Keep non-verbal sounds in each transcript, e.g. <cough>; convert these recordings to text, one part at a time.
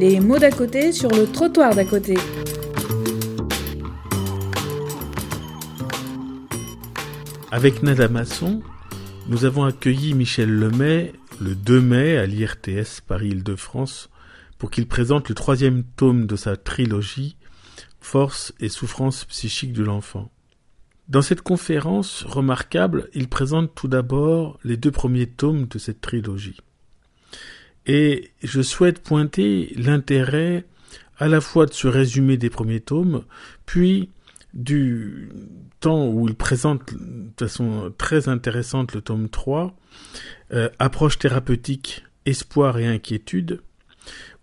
Les mots d'à côté sur le trottoir d'à côté. Avec Nada Masson, nous avons accueilli Michel Lemay le 2 mai à l'IRTS Paris-Île-de-France pour qu'il présente le troisième tome de sa trilogie Force et souffrance psychique de l'enfant. Dans cette conférence remarquable, il présente tout d'abord les deux premiers tomes de cette trilogie. Et je souhaite pointer l'intérêt à la fois de ce résumé des premiers tomes, puis du temps où il présente de façon très intéressante le tome 3, euh, approche thérapeutique, espoir et inquiétude,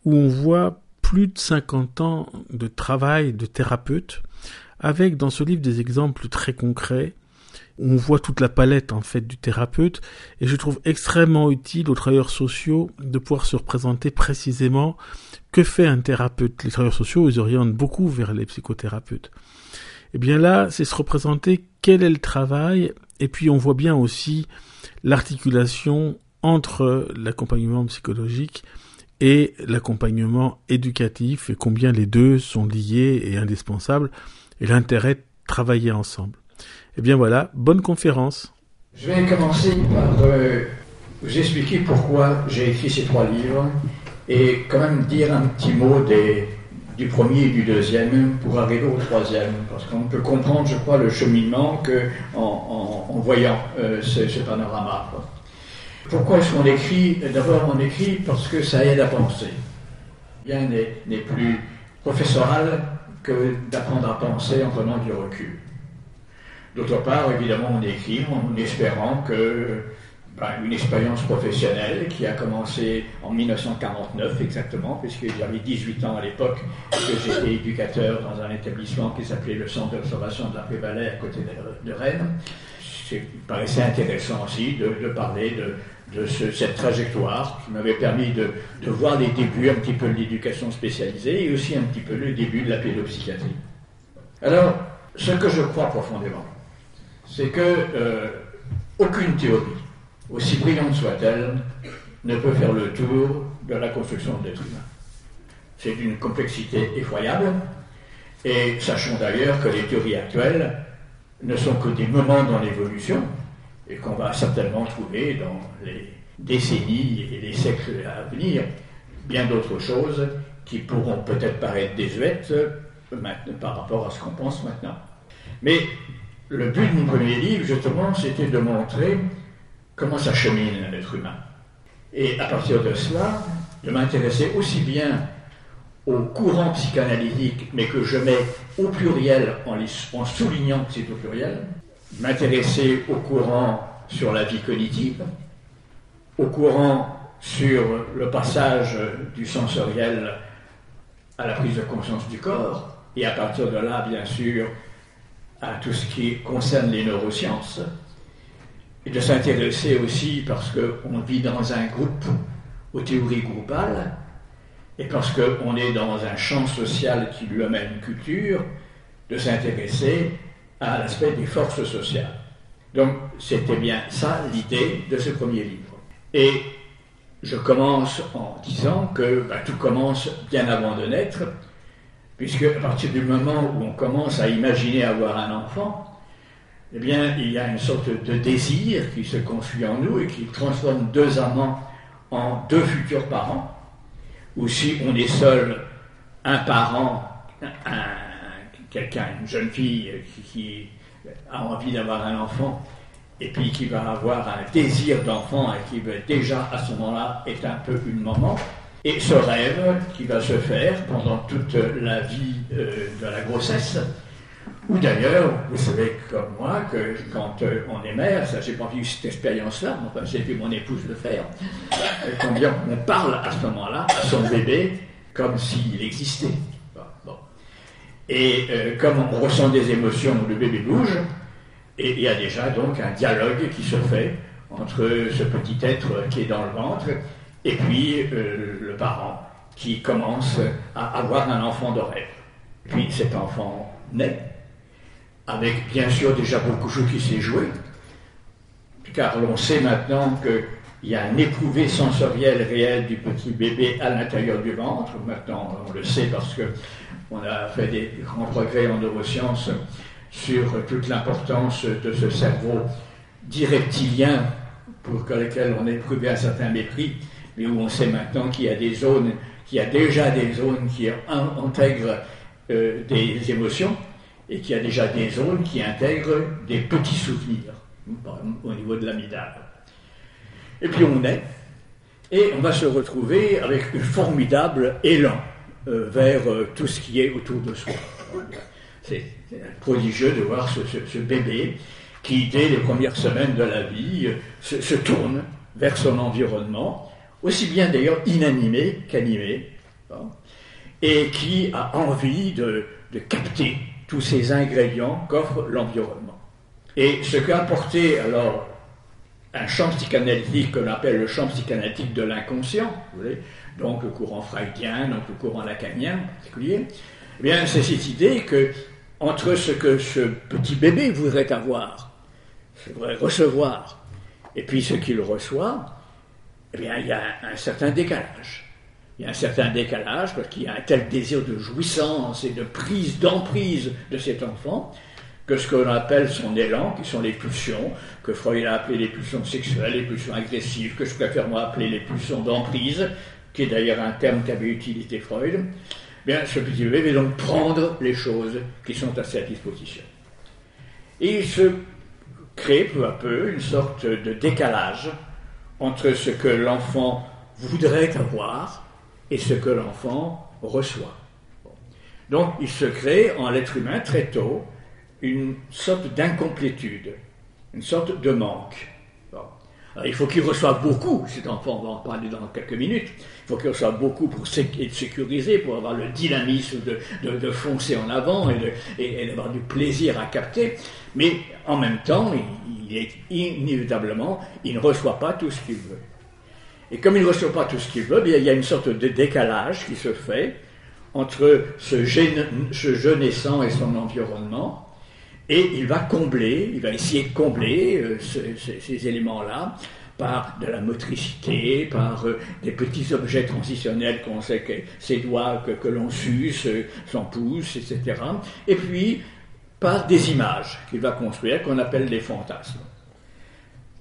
où on voit plus de 50 ans de travail de thérapeute, avec dans ce livre des exemples très concrets, on voit toute la palette en fait du thérapeute, et je trouve extrêmement utile aux travailleurs sociaux de pouvoir se représenter précisément que fait un thérapeute. Les travailleurs sociaux, ils orientent beaucoup vers les psychothérapeutes. Et eh bien là, c'est se représenter quel est le travail, et puis on voit bien aussi l'articulation entre l'accompagnement psychologique et l'accompagnement éducatif et combien les deux sont liés et indispensables et l'intérêt de travailler ensemble. Eh bien voilà, bonne conférence. Je vais commencer par euh, vous expliquer pourquoi j'ai écrit ces trois livres et quand même dire un petit mot du premier et du deuxième pour arriver au troisième, parce qu'on peut comprendre, je crois, le cheminement que en, voyant euh, ce, panorama. Pourquoi est-ce qu'on écrit? D'abord, on écrit parce que ça aide à penser. Rien n'est plus professoral que d'apprendre à penser en prenant du recul. D'autre part, évidemment, on écrit en espérant que ben, une expérience professionnelle qui a commencé en 1949 exactement, puisque j'avais 18 ans à l'époque, que j'étais éducateur dans un établissement qui s'appelait le Centre d'observation de la Prévalée à côté de, Rennes. Il paraissait intéressant aussi de, parler de, cette trajectoire qui m'avait permis de, voir les débuts un petit peu de l'éducation spécialisée et aussi un petit peu le début de la pédopsychiatrie. Alors, ce que je crois profondément, c'est que euh, aucune théorie aussi brillante soit-elle, ne peut faire le tour de la construction de l'être humain. C'est d'une complexité effroyable, et sachons d'ailleurs que les théories actuelles ne sont que des moments dans l'évolution, et qu'on va certainement trouver dans les décennies et les siècles à venir bien d'autres choses qui pourront peut-être paraître désuètes par rapport à ce qu'on pense maintenant. Mais le but de mon premier livre, justement, c'était de montrer comment ça chemine l'être humain. Et à partir de cela, de m'intéresser aussi bien au courant psychanalytique, mais que je mets au pluriel en, en soulignant que c'est au pluriel, m'intéresser au courant sur la vie cognitive, au courant sur le passage du sensoriel à la prise de conscience du corps, et à partir de là, bien sûr, à tout ce qui concerne les neurosciences, et de s'intéresser aussi parce qu'on vit dans un groupe aux théories groupales et parce qu'on est dans un champ social qui lui amène une culture, de s'intéresser à l'aspect des forces sociales. Donc c'était bien ça l'idée de ce premier livre. Et je commence en disant que bah, tout commence bien avant de naître, puisque à partir du moment où on commence à imaginer avoir un enfant, eh bien, il y a une sorte de désir qui se construit en nous et qui transforme deux amants en deux futurs parents. Ou si on est seul, un parent, quelqu'un, une jeune fille qui, a envie d'avoir un enfant, et puis qui va avoir un désir d'enfant et qui veut déjà à ce moment-là est un peu une maman. Et ce rêve qui va se faire pendant toute la vie euh, de la grossesse, ou d'ailleurs, vous savez comme moi que quand euh, on est mère, ça j'ai pas vu cette expérience-là, enfin j'ai vu mon épouse le faire, euh, combien on parle à ce moment-là à son bébé comme s'il existait. Et comme on ressent des émotions, le bébé bouge, et il y a déjà donc un dialogue qui se fait entre ce petit être qui est dans le ventre et puis le parent qui commence à avoir un enfant de rêve. Puis cet enfant naît avec bien sûr déjà beaucoup de choses qui s'est joué, car l'on sait maintenant il y a un éprouvé sensoriel réel du petit bébé à l'intérieur du ventre. Maintenant, on le sait parce que on a fait des grands progrès en neurosciences sur toute l'importance de ce cerveau directilien pour lequel on a éprouvé un certain mépris, mais où on sait maintenant qu'il y a déjà des zones qui intègrent euh, des émotions et qu'il y a déjà des zones qui intègrent des petits souvenirs au niveau de l'amidale. Et puis on est, et on va se retrouver avec un formidable élan euh, vers euh, tout ce qui est autour de soi. C'est prodigieux de voir ce, bébé qui, dès les premières semaines de la vie, se, tourne vers son environnement, aussi bien d'ailleurs inanimé qu'animé, hein, et qui a envie de, capter tous ces ingrédients qu'offre l'environnement. Et ce qu'a apporté alors un champ psychanalytique qu'on appelle le champ psychanalytique de l'inconscient, donc le courant freudien, donc le courant lacanien en particulier, eh c'est cette idée que entre ce que ce petit bébé voudrait avoir, voudrait recevoir, et puis ce qu'il reçoit, eh bien, il y a un certain décalage. Il y a un certain décalage parce qu'il y a un tel désir de jouissance et de prise, d'emprise de cet enfant, que ce qu'on appelle son élan, qui sont les pulsions, que Freud a appelé les pulsions sexuelles, les pulsions agressives, que je préfère moi appeler les pulsions d'emprise, qui est d'ailleurs un terme qu'avait utilisé Freud, bien, ce petit bébé va donc prendre les choses qui sont à sa disposition. Et il se crée peu à peu une sorte de décalage entre ce que l'enfant voudrait avoir et ce que l'enfant reçoit. Donc il se crée en l'être humain très tôt une sorte d'incomplétude, une sorte de manque. Il faut qu'il reçoive beaucoup, cet enfant, on va en parler dans quelques minutes, il faut qu'il reçoive beaucoup pour être sécurisé, pour avoir le dynamisme de, foncer en avant et, d'avoir du plaisir à capter, mais en même temps, il, est inévitablement, il ne reçoit pas tout ce qu'il veut. Et comme il ne reçoit pas tout ce qu'il veut, il y a une sorte de décalage qui se fait entre ce jeune naissant et son environnement, et il va combler, il va essayer de combler euh, ces éléments-là par de la motricité, par euh, des petits objets transitionnels qu'on sait que ses doigts que, l'on suce, euh, son pouce, etc. Et puis par des images qu'il va construire qu'on appelle les fantasmes.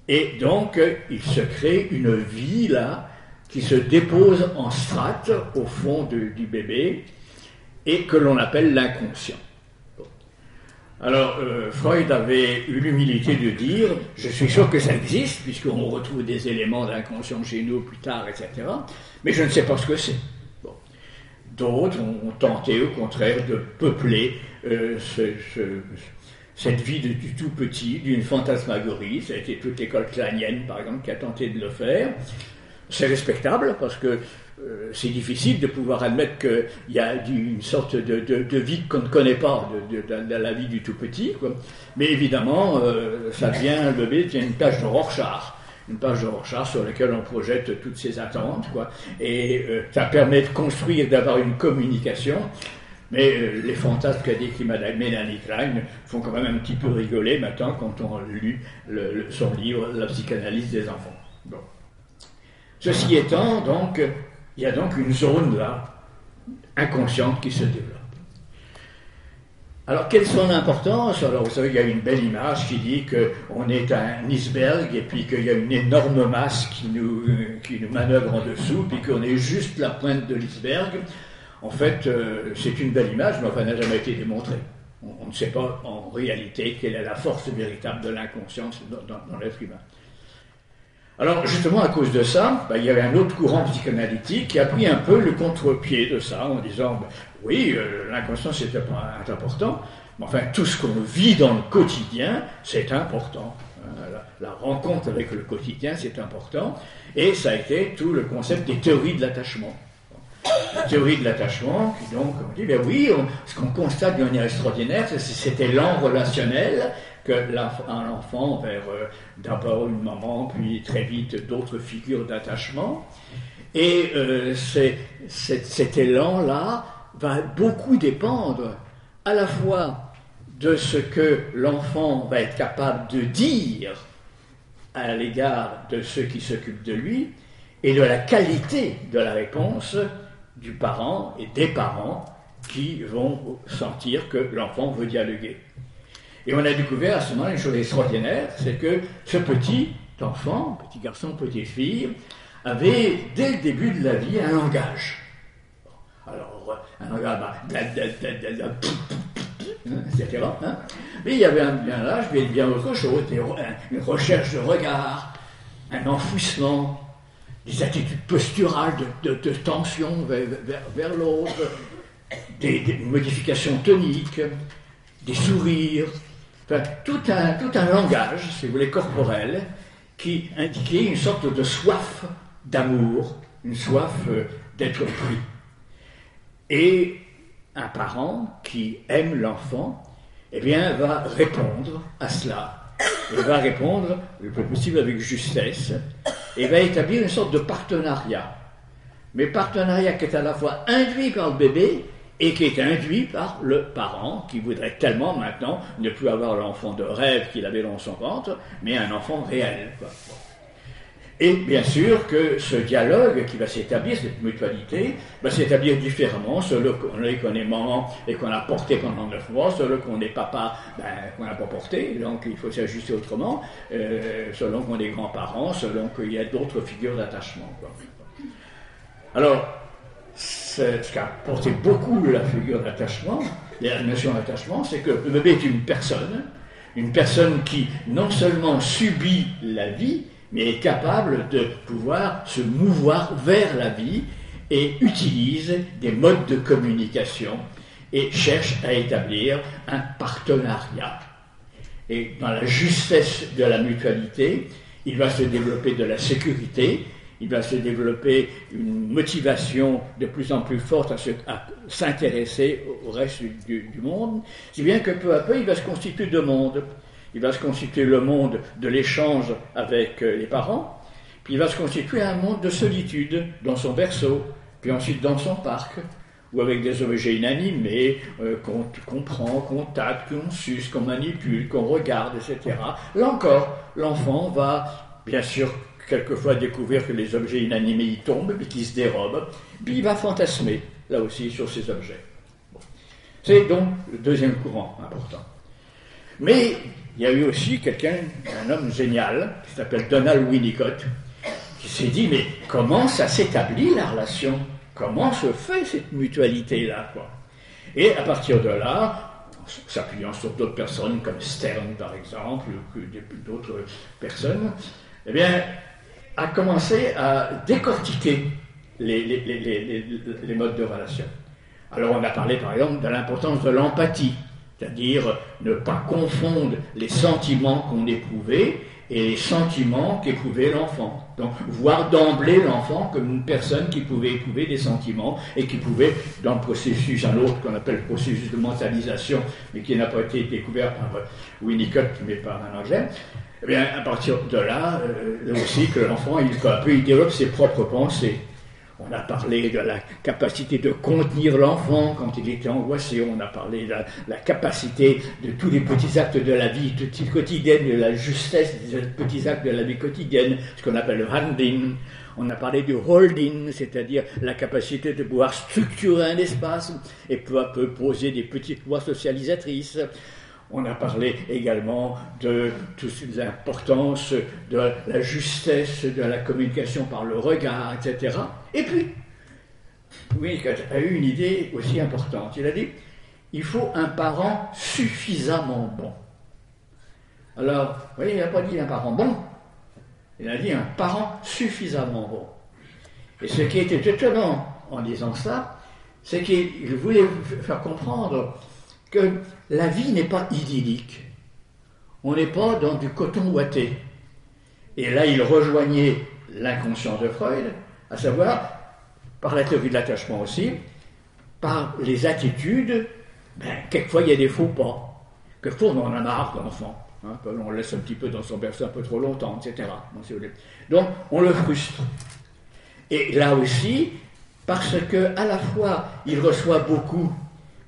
Et donc il se crée une vie là qui se dépose en strates au fond du bébé et que l'on appelle l'inconscient. Alors, euh, Freud avait eu l'humilité de dire, je suis sûr que ça existe, puisqu'on retrouve des éléments d'inconscient chez nous plus tard, etc., mais je ne sais pas ce que c'est. D'autres ont tenté, au contraire, de peupler euh, cette vie du tout petit, d'une fantasmagorie. Ça a été toute l'école kleinienne, par exemple, qui a tenté de le faire. C'est respectable, parce que euh, c'est difficile de pouvoir admettre qu'il y a une sorte de, vie qu'on ne connaît pas, de, la vie du tout petit. Mais évidemment, euh, ça devient, le bébé devient une tâche de Rorschach une page de Rorschach sur laquelle on projette toutes ses attentes, quoi. Et euh, ça permet de construire, d'avoir une communication. Mais les fantasmes qu'a décrit Madame Mélanie Klein font quand même un petit peu rigoler maintenant quand on lu son livre La psychanalyse des enfants. Bon. Ceci étant, donc, il y a donc une zone là, inconsciente qui se développe. Alors, quelle est son importance? Alors, vous savez, il y a une belle image qui dit qu'on est un iceberg et puis qu'il y a une énorme masse qui nous, qui manœuvre en dessous, puis qu'on est juste la pointe de l'iceberg. En fait, euh, c'est une belle image, mais enfin, elle n'a jamais été démontrée. On, ne sait pas en réalité quelle est la force véritable de l'inconscience dans l'être humain. Alors justement à cause de ça, bah, il y avait un autre courant psychanalytique qui a pris un peu le contre-pied de ça en disant bah, oui, euh, l'inconscient c'est important, mais enfin tout ce qu'on vit dans le quotidien c'est important. Euh, la, rencontre avec le quotidien c'est important et ça a été tout le concept des théories de l'attachement. La théorie de l'attachement, qui donc, on dit, ben oui, ce qu'on constate de manière extraordinaire, c'est cet élan relationnel que un enfant vers euh, d'abord une maman, puis très vite d'autres figures d'attachement. Et euh, cet élan-là va beaucoup dépendre à la fois de ce que l'enfant va être capable de dire à l'égard de ceux qui s'occupent de lui et de la qualité de la réponse du parent et des parents qui vont sentir que l'enfant veut dialoguer. Et on a découvert à ce moment une chose extraordinaire, c'est que ce petit enfant, petit garçon, petite fille, avait dès le début de la vie un langage. Alors, un langage, etc. Mais il y avait un, bien là, je vais bien autre chose, une recherche de regard, un enfouissement, des attitudes posturales de, tension vers, l'autre, des, modifications toniques, des sourires, tout un, tout un langage, si vous voulez, corporel, qui indiquait une sorte de soif d'amour, une soif euh, d'être pris. Et un parent qui aime l'enfant, eh bien, va répondre à cela. Il va répondre le plus possible avec justesse et va établir une sorte de partenariat. Mais partenariat qui est à la fois induit par le bébé et qui est induit par le parent qui voudrait tellement maintenant ne plus avoir l'enfant de rêve qu'il avait dans son ventre, mais un enfant réel. Et bien sûr que ce dialogue qui va s'établir, cette mutualité, va s'établir différemment selon qu'on est maman et qu'on a porté pendant neuf mois, selon qu'on est papa, ben, qu'on n'a pas porté, donc il faut s'ajuster autrement, euh, selon qu'on est grands-parents, selon qu'il y a d'autres figures d'attachement. Alors, ce qui a porté beaucoup la figure d'attachement, la notion d'attachement, c'est que le bébé est une personne, une personne qui non seulement subit la vie, mais est capable de pouvoir se mouvoir vers la vie et utilise des modes de communication et cherche à établir un partenariat. Et dans la justesse de la mutualité, il va se développer de la sécurité, il va se développer une motivation de plus en plus forte à, s'intéresser au reste du, monde, si bien que peu à peu il va se constituer de mondes il va se constituer le monde de l'échange avec euh, les parents, puis il va se constituer un monde de solitude dans son berceau, puis ensuite dans son parc, ou avec des objets inanimés euh, qu'on prend, qu'on tâte, qu'on suce, qu'on manipule, qu'on regarde, etc. Là encore, l'enfant va, bien sûr, quelquefois découvrir que les objets inanimés y tombent, puis qu'ils se dérobent, puis il va fantasmer, là aussi, sur ces objets. C'est donc le deuxième courant important. Mais il y a eu aussi quelqu'un, un homme génial, qui s'appelle Donald Winnicott, qui s'est dit, mais comment ça s'établit la relation? Comment se fait cette mutualité-là Et à partir de là, s'appuyant sur d'autres personnes comme Stern par exemple, ou d'autres personnes, eh bien, a commencé à décortiquer les, modes de relation. Alors on a parlé par exemple de l'importance de l'empathie c'est-à-dire ne pas confondre les sentiments qu'on éprouvait et les sentiments qu'éprouvait l'enfant. Donc, voir d'emblée l'enfant comme une personne qui pouvait éprouver des sentiments et qui pouvait, dans le processus, un autre qu'on appelle le processus de mentalisation, mais qui n'a pas été découvert par Winnicott, mais par un anglais, eh bien, à partir de là, euh, aussi que l'enfant, il, il développe ses propres pensées. On a parlé de la capacité de contenir l'enfant quand il était angoissé. On a parlé de la, capacité de tous les petits actes de la vie quotidienne, de la justesse des petits actes de la vie quotidienne, ce qu'on appelle le handling. On a parlé du holding, c'est-à-dire la capacité de pouvoir structurer un espace et peu à peu poser des petites lois socialisatrices. On a parlé également de toute l'importance de la justesse de la communication par le regard, etc. Et puis, Winnicott a eu une idée aussi importante. Il a dit il faut un parent suffisamment bon. Alors, vous voyez, il n'a pas dit un parent bon, il a dit un parent suffisamment bon. Et ce qui était étonnant en disant ça, c'est qu'il voulait faire comprendre que la vie n'est pas idyllique. On n'est pas dans du coton ouaté. Et là, il rejoignait l'inconscient de Freud, à savoir, par la théorie de l'attachement aussi, par les attitudes, ben, quelquefois il y a des faux pas. Quelquefois on en a marre d'enfant. Hein, on laisse un petit peu dans son berceau un peu trop longtemps, etc. Donc on le frustre. Et là aussi, parce que à la fois il reçoit beaucoup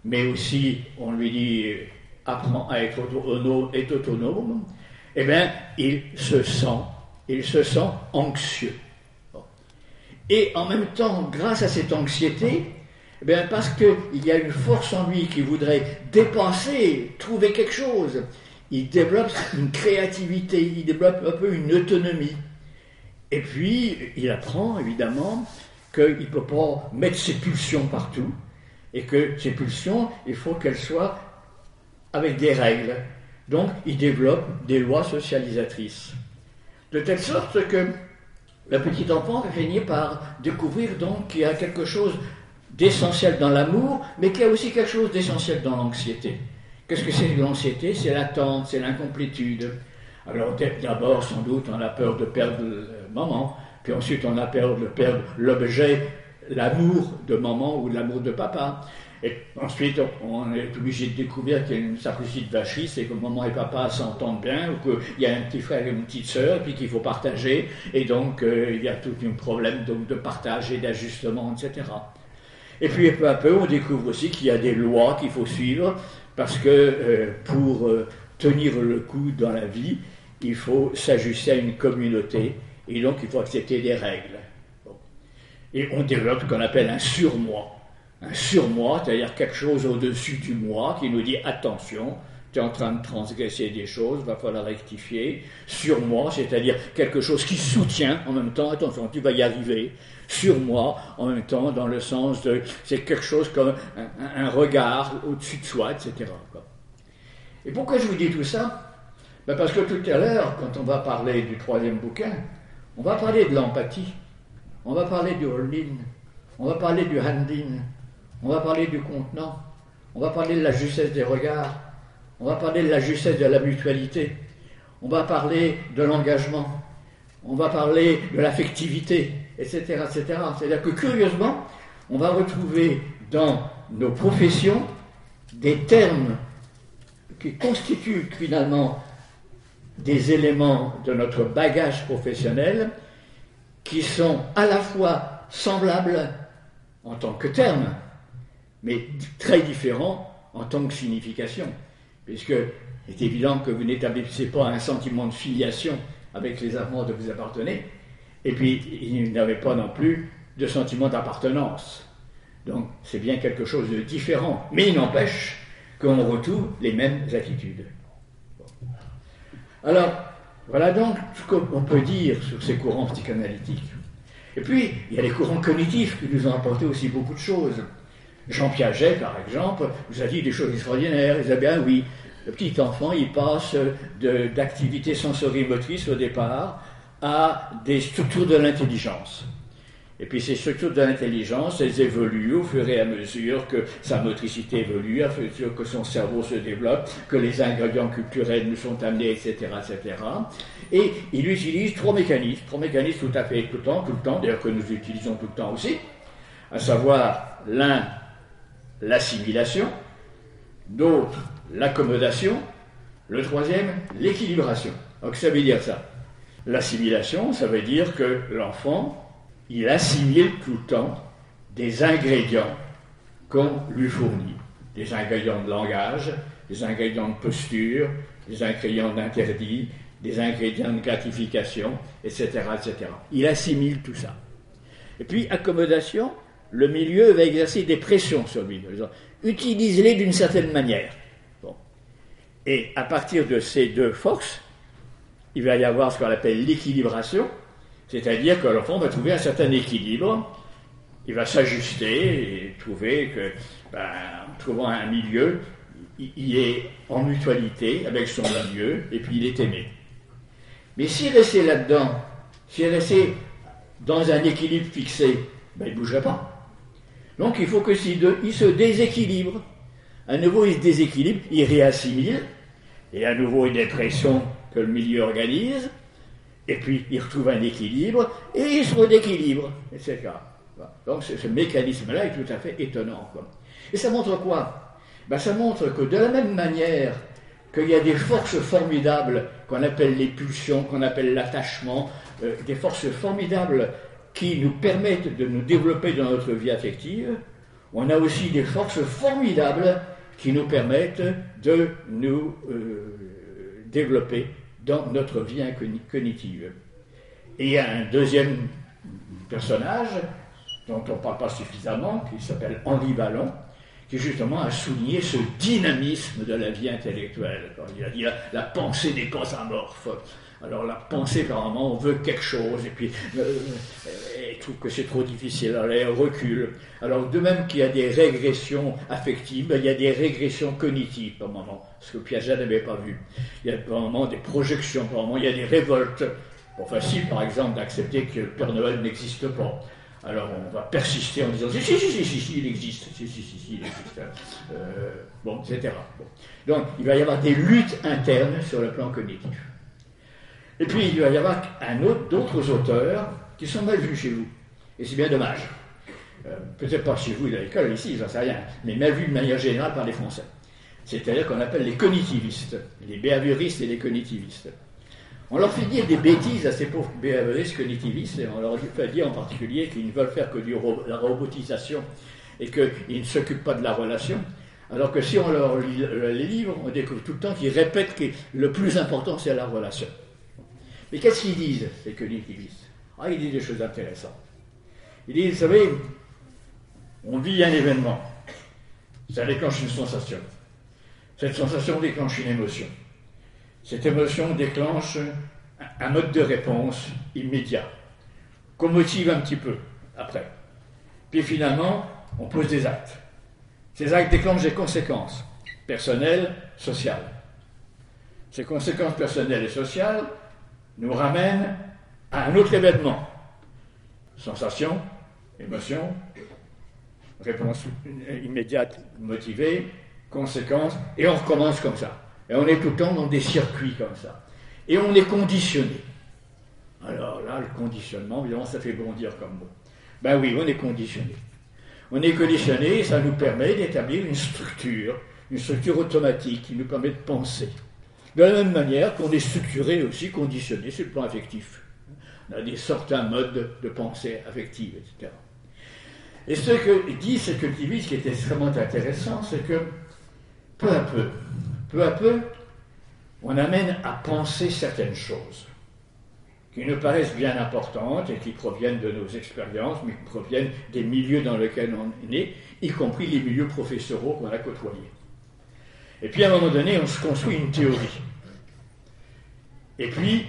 mais aussi on lui dit apprends à être autonome, eh bien, il se sent il se sent anxieux. Et en même temps, grâce à cette anxiété, eh parce qu'il y a une force en lui qui voudrait dépasser, trouver quelque chose, il développe une créativité, il développe un peu une autonomie. Et puis, il apprend évidemment qu'il ne peut pas mettre ses pulsions partout, et que ces pulsions, il faut qu'elles soient avec des règles. Donc, il développe des lois socialisatrices. De telle sorte que le petit enfant finit par découvrir donc qu'il y a quelque chose d'essentiel dans l'amour, mais qu'il y a aussi quelque chose d'essentiel dans l'anxiété. Qu'est-ce que c'est l'anxiété? C'est l'attente, c'est l'incomplétude. Alors d'abord, sans doute, on a peur de perdre le maman, puis ensuite on a peur de perdre l'objet, l'amour de maman ou l'amour de papa. Et ensuite, on est obligé de découvrir qu'il y a une de vachis, c'est que maman et papa s'entendent bien, ou qu'il y a un petit frère et une petite sœur, puis qu'il faut partager, et donc euh, il y a tout un problème donc, de partage et d'ajustement, etc. Et puis peu à peu, on découvre aussi qu'il y a des lois qu'il faut suivre, parce que euh, pour euh, tenir le coup dans la vie, il faut s'ajuster à une communauté, et donc il faut accepter des règles. Et on développe ce qu'on appelle un surmoi un surmoi, c'est-à-dire quelque chose au-dessus du moi qui nous dit attention, tu es en train de transgresser des choses, va falloir rectifier. Surmoi, c'est-à-dire quelque chose qui soutient en même temps, attention, tu vas y arriver. Surmoi, en même temps, dans le sens de, c'est quelque chose comme un, regard au-dessus de soi, etc. Et pourquoi je vous dis tout ça? Ben Parce que tout à l'heure, quand on va parler du troisième bouquin, on va parler de l'empathie, on va parler du holding, on va parler du handing, on va parler du contenant, on va parler de la justesse des regards, on va parler de la justesse de la mutualité, on va parler de l'engagement, on va parler de l'affectivité, etc. etc. C'est-à-dire que curieusement, on va retrouver dans nos professions des termes qui constituent finalement des éléments de notre bagage professionnel qui sont à la fois semblables en tant que termes, mais très différent en tant que signification, puisque c'est évident que vous n'établissez pas un sentiment de filiation avec les amants de vous appartenez, et puis il n'avait pas non plus de sentiment d'appartenance. Donc c'est bien quelque chose de différent, mais il n'empêche qu'on retrouve les mêmes attitudes. Alors, voilà donc ce qu'on peut dire sur ces courants psychanalytiques. Et puis, il y a les courants cognitifs qui nous ont apporté aussi beaucoup de choses. Jean Piaget, par exemple, vous a dit des choses extraordinaires. Il a bien oui, le petit enfant, il passe d'activités sensorimotrices au départ à des structures de l'intelligence. Et puis ces structures de l'intelligence, elles évoluent au fur et à mesure que sa motricité évolue, à mesure que son cerveau se développe, que les ingrédients culturels nous sont amenés, etc., etc. Et il utilise trois mécanismes, trois mécanismes tout à fait tout le temps, tout le temps, d'ailleurs que nous utilisons tout le temps aussi, à savoir l'un l'assimilation, d'autres l'accommodation, le troisième l'équilibration. Donc ça veut dire ça. L'assimilation, ça veut dire que l'enfant, il assimile tout le temps des ingrédients qu'on lui fournit. Des ingrédients de langage, des ingrédients de posture, des ingrédients d'interdit, des ingrédients de gratification, etc., etc. Il assimile tout ça. Et puis, accommodation, le milieu va exercer des pressions sur lui. Utilise-les d'une certaine manière. Et à partir de ces deux forces, il va y avoir ce qu'on appelle l'équilibration, c'est-à-dire que l'enfant va trouver un certain équilibre, il va s'ajuster et trouver que, ben, en trouvant un milieu, il est en mutualité avec son milieu et puis il est aimé. Mais s'il restait là-dedans, s'il restait dans un équilibre fixé, ben, il ne bougerait pas. Donc il faut que s'il il se déséquilibre, à nouveau il se déséquilibre, il réassimile, et à nouveau une dépression que le milieu organise, et puis il retrouve un équilibre, et il se redéquilibre, etc. Donc ce, mécanisme-là est tout à fait étonnant. Et ça montre quoi? Ben, Ça montre que de la même manière qu'il y a des forces formidables qu'on appelle les pulsions, qu'on appelle l'attachement, euh, des forces formidables qui nous permettent de nous développer dans notre vie affective, on a aussi des forces formidables qui nous permettent de nous euh, développer dans notre vie cognitive. Et il y a un deuxième personnage dont on ne parle pas suffisamment, qui s'appelle Henri Ballon, qui justement a souligné ce dynamisme de la vie intellectuelle. Il a dit la, pensée n'est pas amorphe. Alors la pensée, apparemment, on veut quelque chose, et puis euh, elle trouve que c'est trop difficile, alors elle recule. Alors de même qu'il y a des régressions affectives, il y a des régressions cognitives par moment, ce que Piaget n'avait pas vu. Il y a par moment des projections, par moment il y a des révoltes. Bon, facile par exemple d'accepter que le Père Noël n'existe pas. Alors on va persister en disant si, si, si, si, il existe, si, si, si, si il existe. Euh, bon, etc. Donc il va y avoir des luttes internes sur le plan cognitif. Et puis il va y avoir un autre, d'autres auteurs qui sont mal vus chez vous. Et c'est bien dommage. Euh, peut-être pas chez vous à l'école, ici, j'en sais rien, mais mal vus de manière générale par les Français. C'est-à-dire qu'on appelle les cognitivistes, les behavioristes et les cognitivistes. On leur fait dire des bêtises à ces pauvres behavioristes cognitivistes, et on leur fait dire en particulier qu'ils ne veulent faire que de la robotisation et qu'ils ne s'occupent pas de la relation. Alors que si on leur lit les livres, on découvre tout le temps qu'ils répètent que le plus important c'est la relation. Mais qu'est-ce qu'ils disent, ces cognitivistes Ah, ils disent des choses intéressantes. Ils disent, vous savez, on vit un événement, ça déclenche une sensation. Cette sensation déclenche une émotion. Cette émotion déclenche un mode de réponse immédiat, qu'on motive un petit peu après. Puis finalement, on pose des actes. Ces actes déclenchent des conséquences personnelles, sociales. Ces conséquences personnelles et sociales nous ramènent à un autre événement. Sensation, émotion, réponse immédiate motivée, conséquence, et on recommence comme ça. Et on est tout le temps dans des circuits comme ça. Et on est conditionné. Alors là, le conditionnement, évidemment, ça fait bondir comme mot. Ben oui, on est conditionné. On est conditionné et ça nous permet d'établir une structure, une structure automatique qui nous permet de penser. De la même manière qu'on est structuré aussi, conditionné sur le plan affectif. On a des certains modes de pensée affective, etc. Et ce que dit ce cultiviste qui est extrêmement intéressant, c'est que peu à peu, peu à peu, on amène à penser certaines choses qui nous paraissent bien importantes et qui proviennent de nos expériences, mais qui proviennent des milieux dans lesquels on est né, y compris les milieux professoraux qu'on a côtoyés. Et puis à un moment donné, on se construit une théorie. Et puis,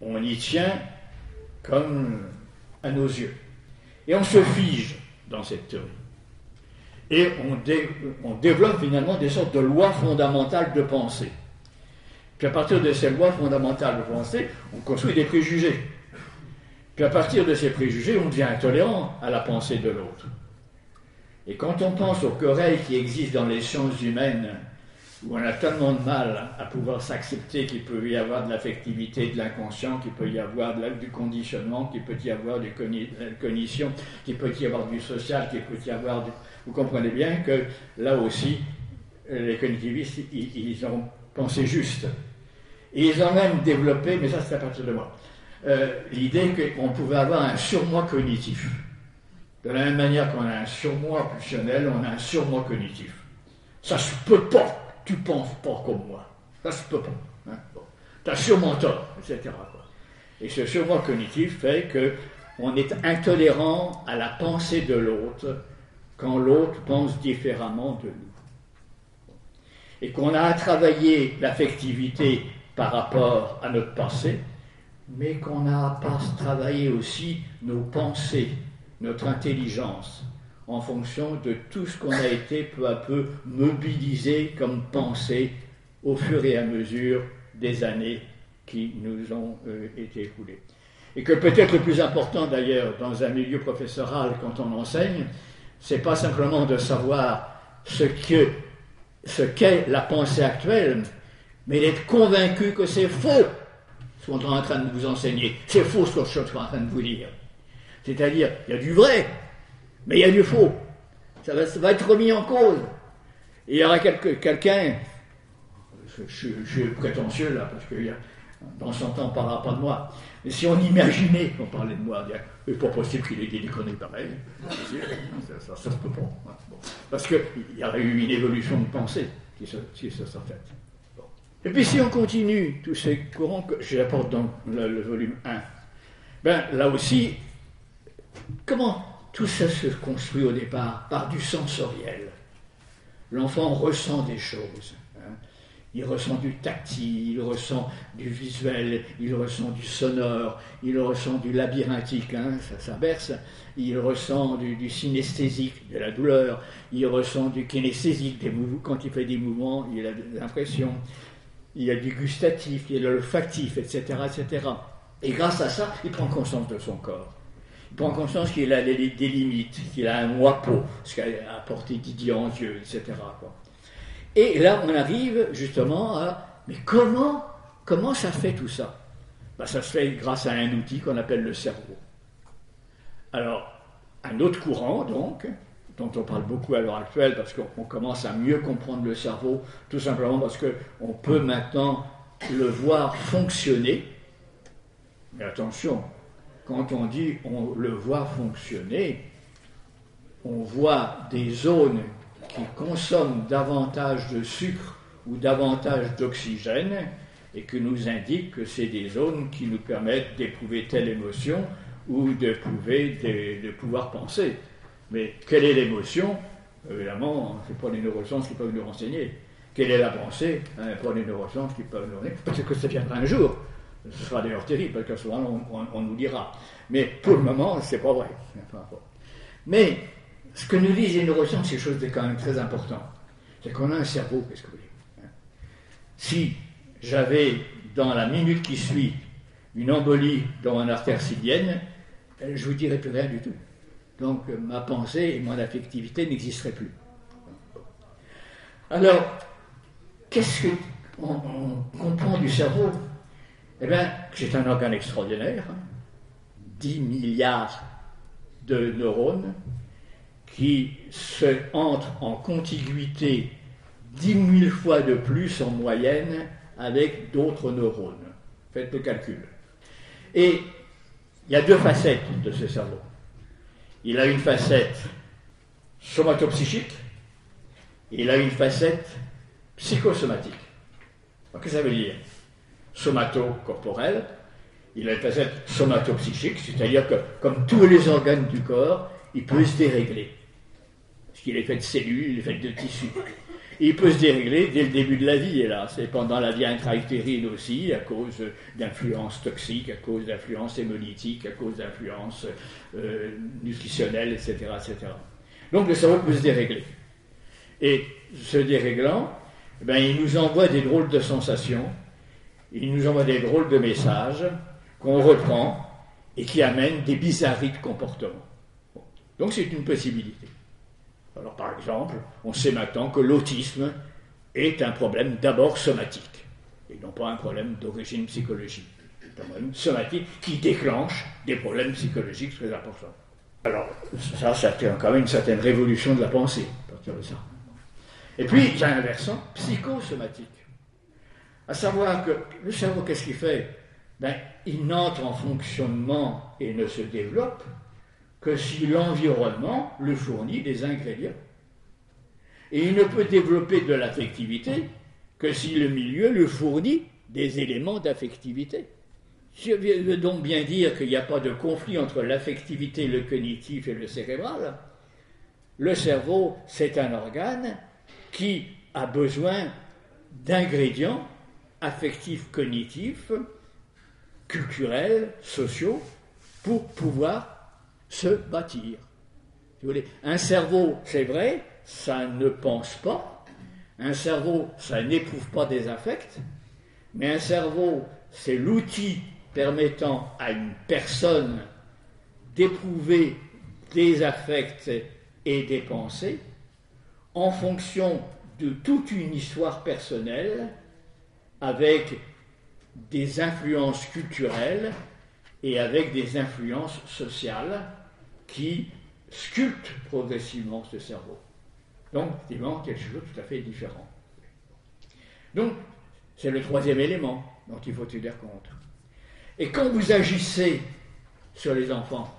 on y tient comme à nos yeux. Et on se fige dans cette théorie. Et on, développe finalement des sortes de lois fondamentales de pensée. Puis à partir de ces lois fondamentales de pensée, on construit des préjugés. Puis à partir de ces préjugés, on devient intolérant à la pensée de l'autre. Et quand on pense aux querelles qui existent dans les sciences humaines, où on a tellement de mal à pouvoir s'accepter qu'il peut y avoir de l'affectivité, de l'inconscient, qu'il peut y avoir du conditionnement, qu'il peut y avoir du cognition, qu'il peut y avoir du social, qu'il peut y avoir vous comprenez bien que là aussi, les cognitivistes, ils, ont pensé juste. Et ils ont même développé, mais ça c'est à partir de moi, euh, l'idée qu'on pouvait avoir un surmoi cognitif. De la même manière qu'on a un surmoi pulsionnel, on a un surmoi cognitif. Ça se peut pas, tu penses pas comme moi. Ça se peut pas. Hein. Tu as sûrement tort, etc. Et ce surmoi cognitif fait que on est intolérant à la pensée de l'autre quand l'autre pense différemment de nous. Et qu'on a à travailler l'affectivité par rapport à notre passé, mais qu'on a à travailler aussi nos pensées, notre intelligence, en fonction de tout ce qu'on a été peu à peu mobilisé comme pensée au fur et à mesure des années qui nous ont euh, été écoulées. Et que peut-être le plus important d'ailleurs dans un milieu professoral quand on enseigne, c'est pas simplement de savoir ce ce qu'est la pensée actuelle, mais d'être convaincu que c'est faux ce qu'on est en train de vous enseigner. C'est faux ce que je suis en train de vous dire. C'est-à-dire, il y a du vrai, mais il y a du faux. Ça va, être remis en cause. Il y aura quelqu'un, je, suis prétentieux là, parce que dans son temps, on ne parlera pas de moi. Mais si on imaginait qu'on parlait de moi, c'est pas possible qu'il ait des conneries pareilles. Ça, ça, se peut pas. Parce qu'il y aurait eu une évolution de pensée qui se, qui se serait faite. Et puis si on continue tous ces courants que j'apporte dans le, volume 1, Ben, là aussi, comment tout ça se construit au départ Par du sensoriel. L'enfant ressent des choses. Hein. Il ressent du tactile, il ressent du visuel, il ressent du sonore, il ressent du labyrinthique, hein, ça, berce, il ressent du, synesthésique, de la douleur, il ressent du kinesthésique, des quand il fait des mouvements, il a des impressions, il y a du gustatif, il y a de l'olfactif, etc., etc. Et grâce à ça, il prend conscience de son corps. Prend conscience qu'il a des, limites, qu'il a un moi-peau, ce qu'il a apporté Didier en Dieu, etc. Et là, on arrive justement à mais comment, comment ça fait tout ça? Ben, Ça se fait grâce à un outil qu'on appelle le cerveau. Alors, un autre courant, donc, dont on parle beaucoup à l'heure actuelle, parce qu'on commence à mieux comprendre le cerveau, tout simplement parce qu'on peut maintenant le voir fonctionner. Mais attention, quand on dit on le voit fonctionner, on voit des zones qui consomment davantage de sucre ou davantage d'oxygène et que nous indiquent que c'est des zones qui nous permettent d'éprouver telle émotion ou d'éprouver de pouvoir penser. Mais quelle est l'émotion? Évidemment, ce n'est pas les neurosciences qui peuvent nous renseigner. Quelle est la pensée? Hein, Pas les neurosciences qui peuvent nous renseigner. Parce que ça viendra un jour. Ce sera d'ailleurs terrible, parce qu'à ce moment on, on, nous dira. Mais pour le moment, c'est pas vrai. Mais ce que nous disent les neurosciences, c'est chose de quand même très important. C'est qu'on a un cerveau, qu'est-ce que vous voulez. Si j'avais, dans la minute qui suit, une embolie dans mon artère cilienne, je vous dirais plus rien du tout. Donc ma pensée et mon affectivité n'existeraient plus. Alors, qu'est-ce qu'on comprend du cerveau? Eh bien, c'est un organe extraordinaire, 10 milliards de neurones qui se entrent en contiguïté 10 000 fois de plus en moyenne avec d'autres neurones. Faites le calcul. Et il y a deux facettes de ce cerveau. Il a une facette somatopsychique et il a une facette psychosomatique. Qu'est-ce que ça veut dire? Somato-corporel, il a une facette somatopsychique, c'est-à-dire que, comme tous les organes du corps, il peut se dérégler. Parce qu'il est fait de cellules, il est fait de tissus il peut se dérégler dès le début de la vie, hélas, et pendant la vie intra-utérine aussi, à cause d'influences toxiques, à cause d'influences hémolytiques, à cause d'influences euh, nutritionnelles, etc., etc. Donc le cerveau peut se dérégler. Et ce déréglant, eh ben, il nous envoie des drôles de sensations, il nous envoie des drôles de messages qu'on reprend et qui amènent des bizarreries de comportement. Donc c'est une possibilité. Alors par exemple, on sait maintenant que l'autisme est un problème d'abord somatique, et non pas un problème d'origine psychologique. C'est un problème somatique qui déclenche des problèmes psychologiques très importants. Alors, ça, ça fait quand même une certaine révolution de la pensée, à partir de ça. Et puis, il y a un versant psychosomatique. À savoir que le cerveau, qu'est-ce qu'il fait? Ben, Il n'entre en fonctionnement et ne se développe que si l'environnement le fournit des ingrédients. Et il ne peut développer de l'affectivité que si le milieu le fournit des éléments d'affectivité. Je veux donc bien dire qu'il n'y a pas de conflit entre l'affectivité, le cognitif et le cérébral. Le cerveau, c'est un organe qui a besoin d'ingrédients affectifs, cognitifs, culturels, sociaux, pour pouvoir se bâtir. Un cerveau, c'est vrai, ça ne pense pas. Un cerveau, ça n'éprouve pas des affects. Mais un cerveau, c'est l'outil permettant à une personne d'éprouver des affects et des pensées en fonction de toute une histoire personnelle avec des influences culturelles et avec des influences sociales qui sculpte progressivement ce cerveau. Donc, effectivement, quelque chose de tout à fait différent. Donc, c'est le troisième élément dont il faut tenir compte. Et quand vous agissez sur les enfants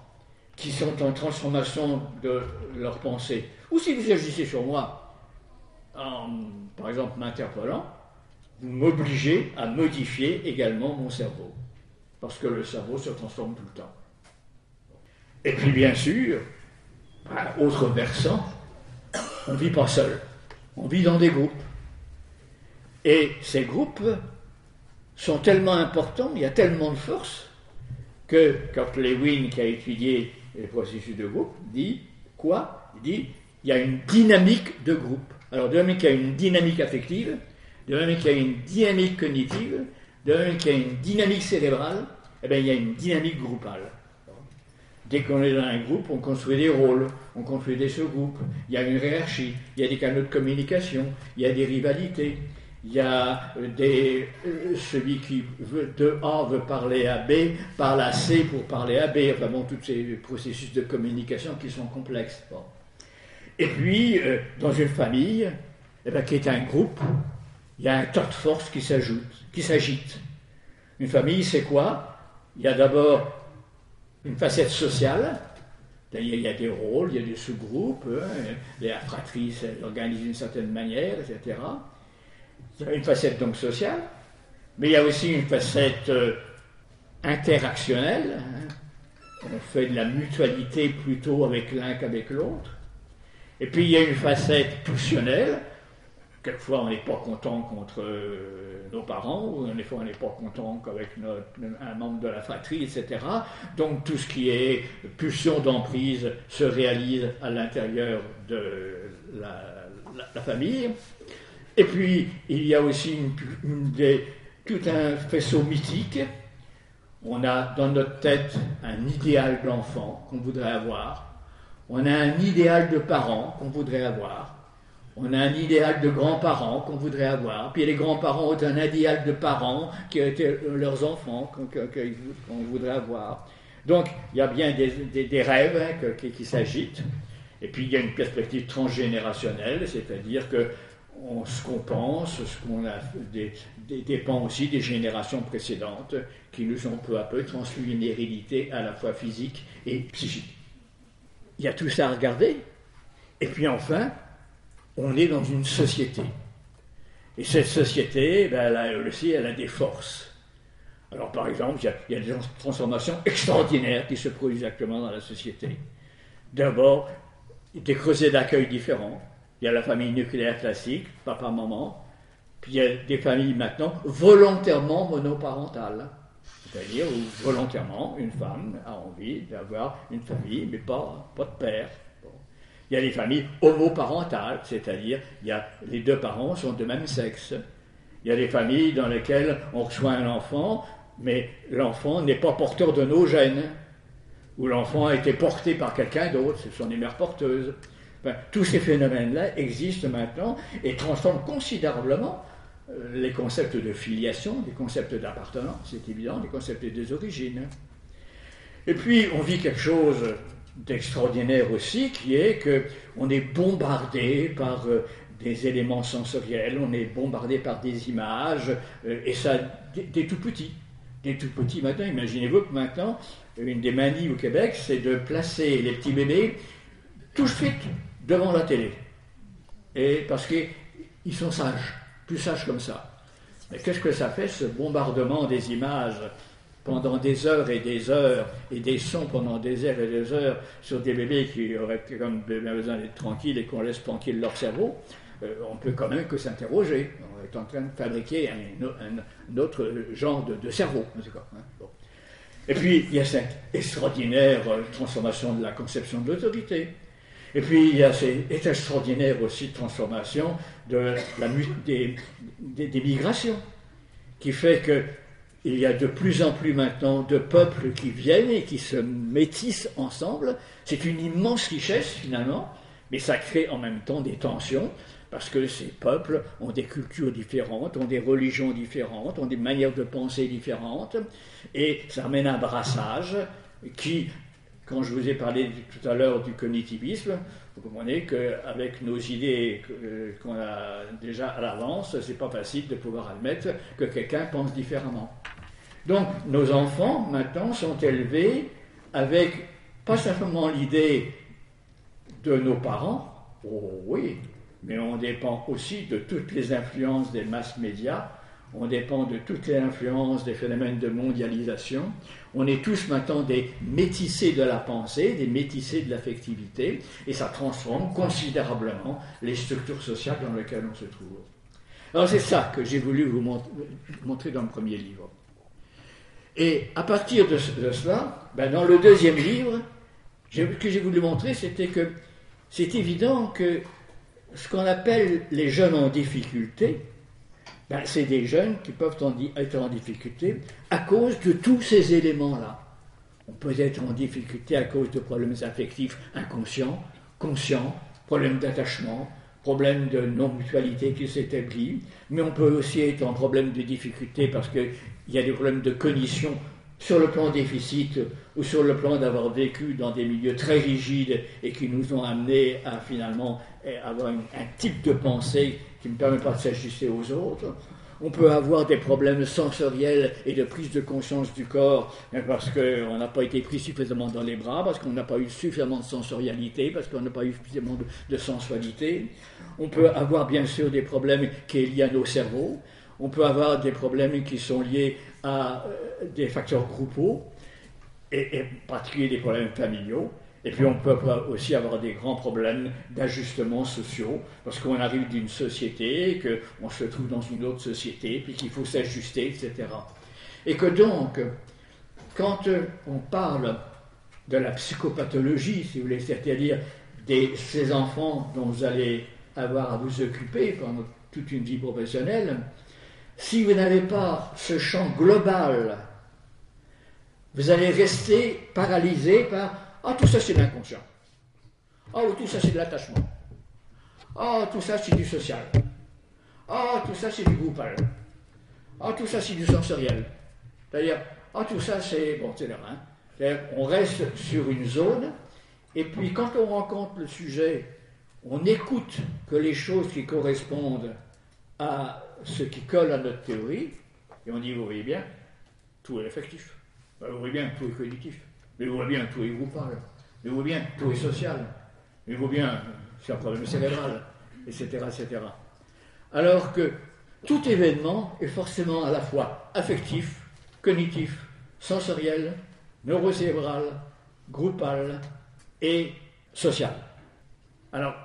qui sont en transformation de leur pensée, ou si vous agissez sur moi, par exemple m'interpellant, vous m'obligez à modifier également mon cerveau. parce que le cerveau se transforme tout le temps. Et puis bien sûr, autre versant, on ne vit pas seul, on vit dans des groupes. Et ces groupes sont tellement importants, il y a tellement de force, que quand Lewin, qui a étudié les processus de groupe, dit quoi? Il dit il y a une dynamique de groupe. Alors, de même qu'il y a une dynamique affective, de même qu'il y a une dynamique cognitive, de même qu'il y a une dynamique cérébrale, eh bien, il y a une dynamique groupale. Dès qu'on est dans un groupe, on construit des rôles, on construit des sous-groupes, il y a une hiérarchie, il y a des canaux de communication, il y a des rivalités, il y a des, euh, celui qui veut, de A veut parler à B, parle à C pour parler à B, enfin tous ces processus de communication qui sont complexes. Et puis, euh, dans une famille, eh ben, qui est un groupe, il y a un tas de forces qui s'ajoute, qui s'agite. Une famille, c'est quoi? Il y a d'abord une facette sociale. Il y a des rôles, il y a des sous-groupes, hein, les fratries s'organisent d'une certaine manière, etc. Il y a une facette donc sociale, mais il y a aussi une facette euh, interactionnelle. Hein. On fait de la mutualité plutôt avec l'un qu'avec l'autre. Et puis il y a une facette pulsionnelle. Quelquefois on n'est pas content contre euh, nos parents, ou des fois on n'est pas content qu'avec un membre de la fratrie, etc. Donc tout ce qui est pulsion d'emprise se réalise à l'intérieur de la, famille. Et puis il y a aussi tout un faisceau mythique. On a dans notre tête un idéal d'enfant qu'on voudrait avoir on a un idéal de parents qu'on voudrait avoir. On a un idéal de grands-parents qu'on voudrait avoir. Puis les grands-parents ont un idéal de parents qui étaient leurs enfants qu'on voudrait avoir. Donc il y a bien des, rêves hein, qui, s'agitent. Et puis il y a une perspective transgénérationnelle, c'est-à-dire que ce qu'on pense, ce qu'on a, dépend aussi des générations précédentes qui nous ont peu à peu transmis une hérédité à la fois physique et psychique. Il y a tout ça à regarder. Et puis enfin, on est dans une société. Et cette société, ben, elle, aussi, elle a des forces. Alors par exemple, il y, a, des transformations extraordinaires qui se produisent actuellement dans la société. D'abord, des creusets d'accueil différents. Il y a la famille nucléaire classique, papa, maman. Puis il y a des familles maintenant volontairement monoparentales. C'est-à-dire où volontairement une femme a envie d'avoir une famille, mais pas, pas de père. Il y a des familles homoparentales, c'est-à-dire il y a, les deux parents sont de même sexe. Il y a des familles dans lesquelles on reçoit un enfant, mais l'enfant n'est pas porteur de nos gènes, ou l'enfant a été porté par quelqu'un d'autre, ce sont des mères porteuses. tous ces phénomènes-là existent maintenant et transforment considérablement les concepts de filiation, les concepts d'appartenance, c'est évident, les concepts des origines. Et puis, on vit quelque chose d'extraordinaire aussi, qui est qu'on est bombardé par euh, des éléments sensoriels, on est bombardé par des images, euh, et ça, des, tout petits. Des tout petits maintenant, imaginez-vous que maintenant, une des manies au Québec, c'est de placer les petits bébés tout de suite devant la télé. Et parce qu'ils sont sages plus sage comme ça. Mais qu'est-ce que ça fait, ce bombardement des images? Pendant des heures et des heures, et des sons pendant des heures et des heures sur des bébés qui auraient comme besoin d'être tranquilles et qu'on laisse tranquille leur cerveau, euh, on peut quand même que s'interroger. On est en train de fabriquer un, autre genre de, cerveau. Hein. Et puis, il y a cette extraordinaire euh, transformation de la conception de l'autorité. Et puis, il y a cette extraordinaire aussi transformation des, migrations, qui fait qu'il y a de plus en plus maintenant de peuples qui viennent et qui se métissent ensemble. C'est une immense richesse finalement, mais ça crée en même temps des tensions, parce que ces peuples ont des cultures différentes, ont des religions différentes, ont des manières de penser différentes, et ça amène un brassage qui quand je vous ai parlé tout à l'heure du cognitivisme, vous comprenez qu'avec nos idées euh, qu'on a déjà à l'avance, c'est pas facile de pouvoir admettre que quelqu'un pense différemment. Donc, nos enfants, maintenant, sont élevés avec pas simplement l'idée de nos parents, oh oui, mais on dépend aussi de toutes les influences des masses médias, on dépend de toutes les influences des phénomènes de mondialisation. On est tous maintenant des métissés de la pensée, des métissés de l'affectivité, et ça transforme considérablement les structures sociales dans lesquelles on se trouve. Alors c'est ça que j'ai voulu vous montrer dans le premier livre. Et à partir de, cela, ben, dans le deuxième livre, ce que j'ai voulu montrer, c'était que c'est évident que ce qu'on appelle les jeunes en difficulté, ben, c'est des jeunes qui peuvent être en difficulté à cause de tous ces éléments-là. On peut être en difficulté à cause de problèmes affectifs inconscients, conscients, problèmes d'attachement, problèmes de non-mutualité qui s'établit, mais on peut aussi être en problème de difficulté parce qu'il y a des problèmes de cognition sur le plan déficit ou sur le plan d'avoir vécu dans des milieux très rigides et qui nous ont amenés à finalement avoir un type de pensée qui ne permet pas de s'ajuster aux autres. On peut avoir des problèmes sensoriels et de prise de conscience du corps parce qu'on n'a pas été pris suffisamment dans les bras, parce qu'on n'a pas eu suffisamment de sensorialité, parce qu'on n'a pas eu suffisamment de, sensualité. On peut avoir bien sûr des problèmes qui sont liés à nos cerveaux. On peut avoir des problèmes qui sont liés à euh, des facteurs groupaux, et, et en particulier des problèmes familiaux. Et puis on peut aussi avoir des grands problèmes d'ajustement sociaux, parce qu'on arrive d'une société, qu'on se trouve dans une autre société, puis qu'il faut s'ajuster, etc. Et que donc, quand on parle de la psychopathologie, si vous voulez, c'est-à-dire de ces enfants dont vous allez avoir à vous occuper pendant toute une vie professionnelle, si vous n'avez pas ce champ global, vous allez rester paralysé par ah, tout ça, c'est de l'inconscient. Ah, tout ça, c'est de l'attachement. Ah, tout ça, c'est du social. Ah, tout ça, c'est du groupal. Ah, tout ça, c'est du sensoriel. C'est-à-dire, ah, tout ça, c'est. Bon, c'est. C'est-à-dire, on reste sur une zone, et puis quand on rencontre le sujet, on écoute que les choses qui correspondent à ce qui colle à notre théorie, et on dit, vous voyez bien, tout est effectif. Ben, vous voyez bien, tout est cognitif. Mais vous voyez bien, tout est groupal. Mais vous voyez bien, tout est social. Mais vous voyez bien, c'est un problème cérébral, etc., etc. Alors que tout événement est forcément à la fois affectif, cognitif, sensoriel, neurocérébral, groupal et social. Alors,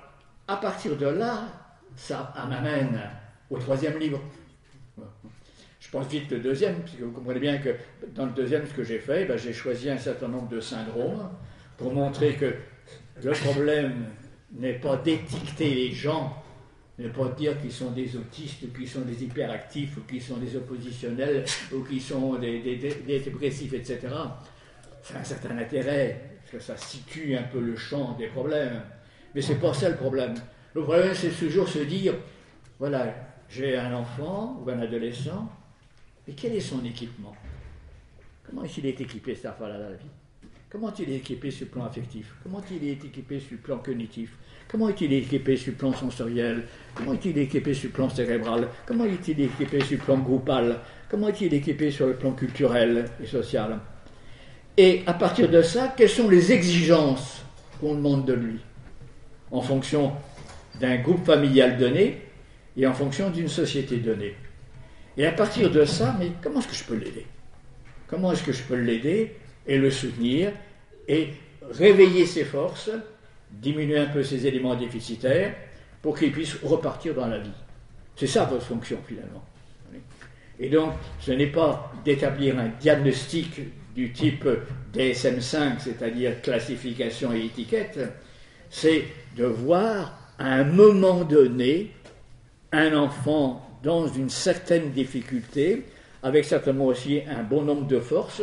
à partir de là, ça m'amène au troisième livre, je pense vite le deuxième, puisque vous comprenez bien que dans le deuxième, ce que j'ai fait, ben, j'ai choisi un certain nombre de syndromes pour montrer que le problème n'est pas d'étiqueter les gens, n'est pas dire qu'ils sont des autistes, qu'ils sont des hyperactifs, ou qu'ils sont des oppositionnels, ou qu'ils sont des, dépressifs, etc. Ça a un certain intérêt, parce que ça situe un peu le champ des problèmes. Mais c'est pas ça le problème. Le problème, c'est toujours se dire, voilà, j'ai un enfant ou un adolescent. Mais quel est son équipement? Comment est-il équipé, cette affaire-là, dans la vie? Comment est-il équipé sur le plan affectif? Comment est-il équipé sur le plan cognitif? Comment est-il équipé sur le plan sensoriel? Comment est-il équipé sur le plan cérébral? Comment est-il équipé sur le plan groupal? Comment est-il équipé sur le plan culturel et social? Et à partir de ça, quelles sont les exigences qu'on demande de lui? En fonction d'un groupe familial donné et en fonction d'une société donnée. Et à partir de ça, mais comment est-ce que je peux l'aider? Comment est-ce que je peux l'aider et le soutenir et réveiller ses forces, diminuer un peu ses éléments déficitaires pour qu'il puisse repartir dans la vie? C'est ça votre fonction finalement. Et donc, ce n'est pas d'établir un diagnostic du type DSM5, c'est-à-dire classification et étiquette, c'est de voir à un moment donné un enfant dans une certaine difficulté, avec certainement aussi un bon nombre de forces,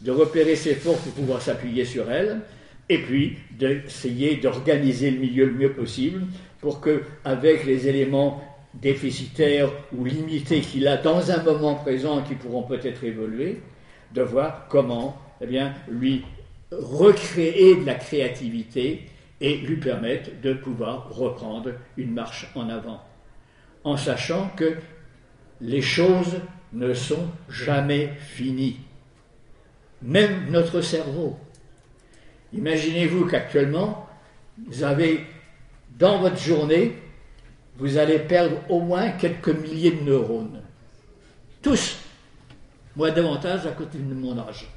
de repérer ses forces pour pouvoir s'appuyer sur elles, et puis d'essayer d'organiser le milieu le mieux possible pour que, avec les éléments déficitaires ou limités qu'il a dans un moment présent qui pourront peut-être évoluer, de voir comment eh bien, lui recréer de la créativité et lui permettre de pouvoir reprendre une marche en avant en sachant que les choses ne sont jamais finies. Même notre cerveau. Imaginez-vous qu'actuellement, vous avez, dans votre journée, vous allez perdre au moins quelques milliers de neurones. Tous. Moi, davantage à côté de mon âge.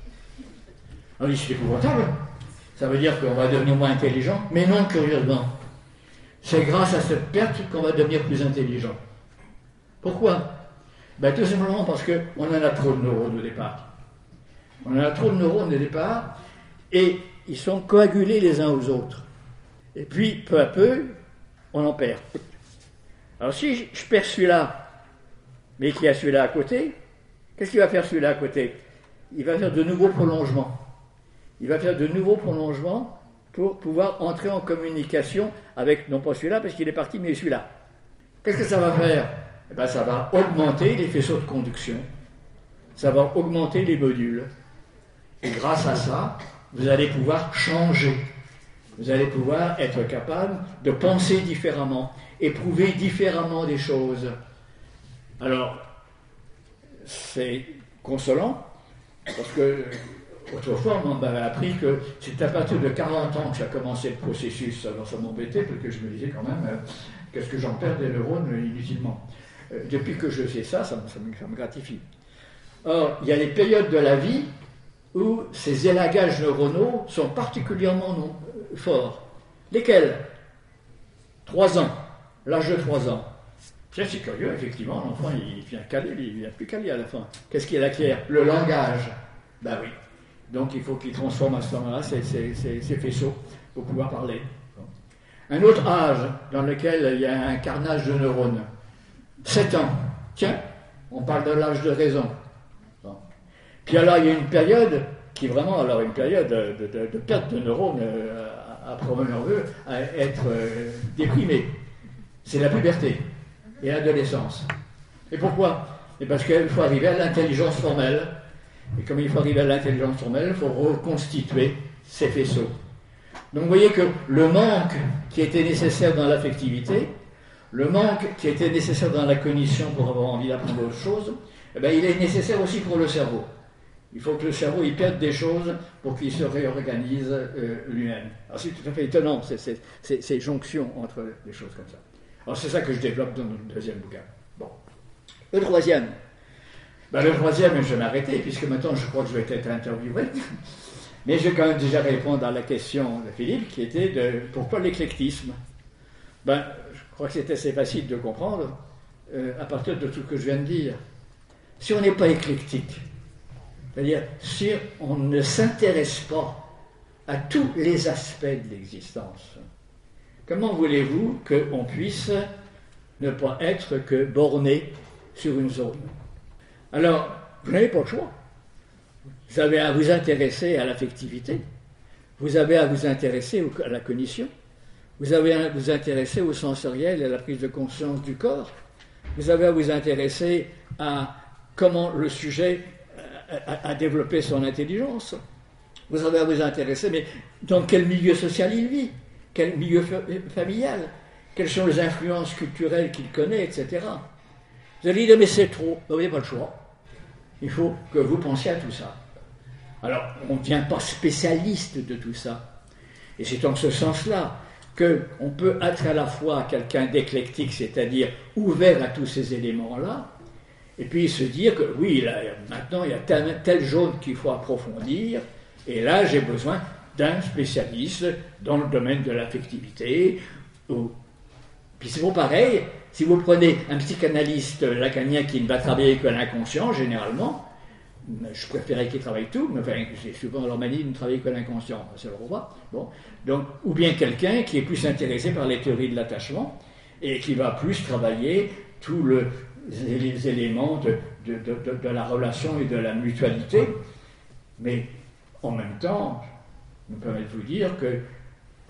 Alors, c'est épouvantable. Ça veut dire qu'on va devenir moins intelligent, mais non, curieusement. C'est grâce à cette perte qu'on va devenir plus intelligent. Pourquoi? Ben, Tout simplement parce qu'on en a trop de neurones au départ. On en a trop de neurones au départ, et ils sont coagulés les uns aux autres. Et puis, peu à peu, on en perd. Alors si je perds celui-là, mais qu'il y a celui-là à côté, qu'est-ce qu'il va faire celui-là à côté? Il va faire de nouveaux prolongements. Il va faire de nouveaux prolongements pour pouvoir entrer en communication avec, non pas celui-là, parce qu'il est parti, mais celui-là. Qu'est-ce que ça va faire? Eh bien, Ça va augmenter les faisceaux de conduction, ça va augmenter les modules. Et grâce à ça, vous allez pouvoir changer. Vous allez pouvoir être capable de penser différemment, éprouver différemment des choses. Alors, c'est consolant, parce que autrefois, on m'avait appris que c'est à partir de 40 ans que ça a commencé le processus. Alors ça m'embêtait, parce que je me disais quand même, euh, qu'est-ce que j'en perds des neurones inutilement. Euh, depuis que je sais ça, ça, me, gratifie. Or, il y a les périodes de la vie où ces élagages neuronaux sont particulièrement euh, forts. Lesquels? Trois ans, l'âge de trois ans. C'est curieux, effectivement, l'enfant il vient caler, il vient plus caler à la fin. Qu'est-ce qui est acquiert Le langage. Ben oui. Donc il faut qu'il transforme à ce moment-là ses, faisceaux pour pouvoir parler. Un autre âge dans lequel il y a un carnage de neurones. 7 ans. Tiens, on parle de l'âge de raison. Puis alors il y a une période qui est vraiment alors une période de, perte de neurones euh, après nerveux à être euh, déprimé. C'est la puberté et l'adolescence. Et pourquoi? Parce qu'il faut arriver à l'intelligence formelle. Et comme il faut arriver à l'intelligence formelle, il faut reconstituer ces faisceaux. Donc vous voyez que le manque qui était nécessaire dans l'affectivité, le manque qui était nécessaire dans la cognition pour avoir envie d'apprendre autre chose, eh bien, il est nécessaire aussi pour le cerveau. Il faut que le cerveau il perde des choses pour qu'il se réorganise euh, lui-même. Alors c'est tout à fait étonnant, ces jonctions entre des choses comme ça. Alors c'est ça que je développe dans le deuxième bouquin. Bon. Le troisième. Ben, le troisième, je vais m'arrêter, puisque maintenant je crois que je vais être interviewé. <laughs> Mais je vais quand même déjà répondre à la question de Philippe, qui était de pourquoi l'éclectisme? Ben, Je crois que c'est assez facile de comprendre euh, à partir de tout ce que je viens de dire. Si on n'est pas éclectique, c'est-à-dire si on ne s'intéresse pas à tous les aspects de l'existence, Comment voulez-vous qu'on puisse ne pas être que borné sur une zone? Alors, vous n'avez pas le choix. Vous avez à vous intéresser à l'affectivité, vous avez à vous intéresser à la cognition, vous avez à vous intéresser au sensoriel et à la prise de conscience du corps, vous avez à vous intéresser à comment le sujet a, développé son intelligence, vous avez à vous intéresser, mais dans quel milieu social il vit? Quel milieu familial, quelles sont les influences culturelles qu'il connaît, etc. Vous allez mais c'est trop. Vous n'avez pas le choix. Il faut que vous pensiez à tout ça. Alors, on ne devient pas spécialiste de tout ça. Et c'est en ce sens-là qu'on peut être à la fois quelqu'un d'éclectique, c'est-à-dire ouvert à tous ces éléments-là, et puis se dire que oui, là, maintenant il y a tel, tel jaune qu'il faut approfondir, et là j'ai besoin d'un spécialiste dans le domaine de l'affectivité. Puis c'est bon pareil, si vous prenez un psychanalyste lacanien qui ne va travailler que l'inconscient, généralement, je préférais qu'il travaille tout, mais enfin, souvent leur manie de ne travailler que l'inconscient, c'est le roi. Bon. Donc, ou bien quelqu'un qui est plus intéressé par les théories de l'attachement et qui va plus travailler tous les éléments de, de, la relation et de la mutualité. Mais en même temps, me permet de vous dire que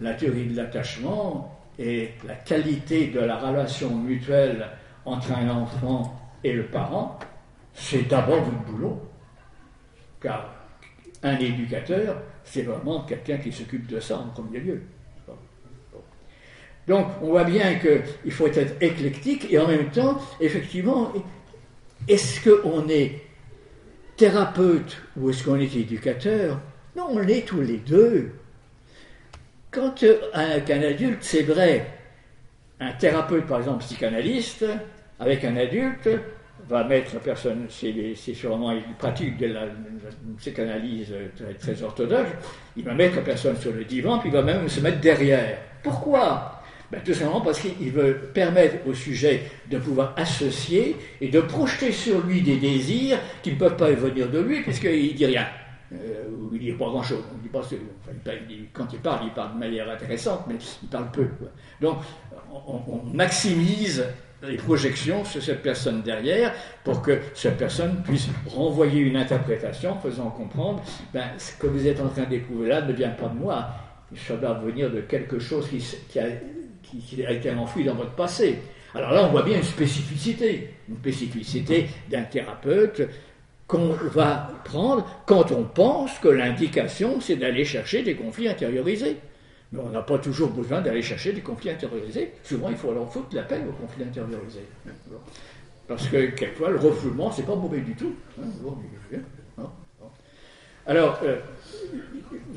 la théorie de l'attachement et la qualité de la relation mutuelle entre un enfant et le parent, c'est d'abord votre boulot. Car un éducateur, c'est vraiment quelqu'un qui s'occupe de ça en premier lieu. Donc on voit bien qu'il faut être éclectique et en même temps, effectivement, est-ce qu'on est thérapeute ou est-ce qu'on est éducateur? Non, on l'est tous les deux. Quand euh, un, adulte, c'est vrai, un thérapeute, par exemple, psychanalyste, avec un adulte, va mettre la personne, c'est sûrement une pratique de la, psychanalyse très, orthodoxe, il va mettre la personne sur le divan, puis il va même se mettre derrière. Pourquoi? Ben, Tout simplement parce qu'il veut permettre au sujet de pouvoir associer et de projeter sur lui des désirs qui ne peuvent pas venir de lui, puisqu'il ne dit rien. Euh, il dit pas grand-chose. quand il parle, il parle de manière intéressante, mais il parle peu. Donc, on maximise les projections sur cette personne derrière pour que cette personne puisse renvoyer une interprétation faisant comprendre ben, ce que vous êtes en train d'éprouver là ne vient pas de moi, ça doit venir de quelque chose qui, qui, a, qui, a, été enfoui dans votre passé. Alors là, on voit bien une spécificité, une spécificité d'un thérapeute qu'on va prendre quand on pense que l'indication, c'est d'aller chercher des conflits intériorisés. Mais on n'a pas toujours besoin d'aller chercher des conflits intériorisés. Souvent, il faut leur foutre la peine aux conflits intériorisés. Parce que quelquefois, le refoulement, c'est pas mauvais du tout. Hein, Alors, euh,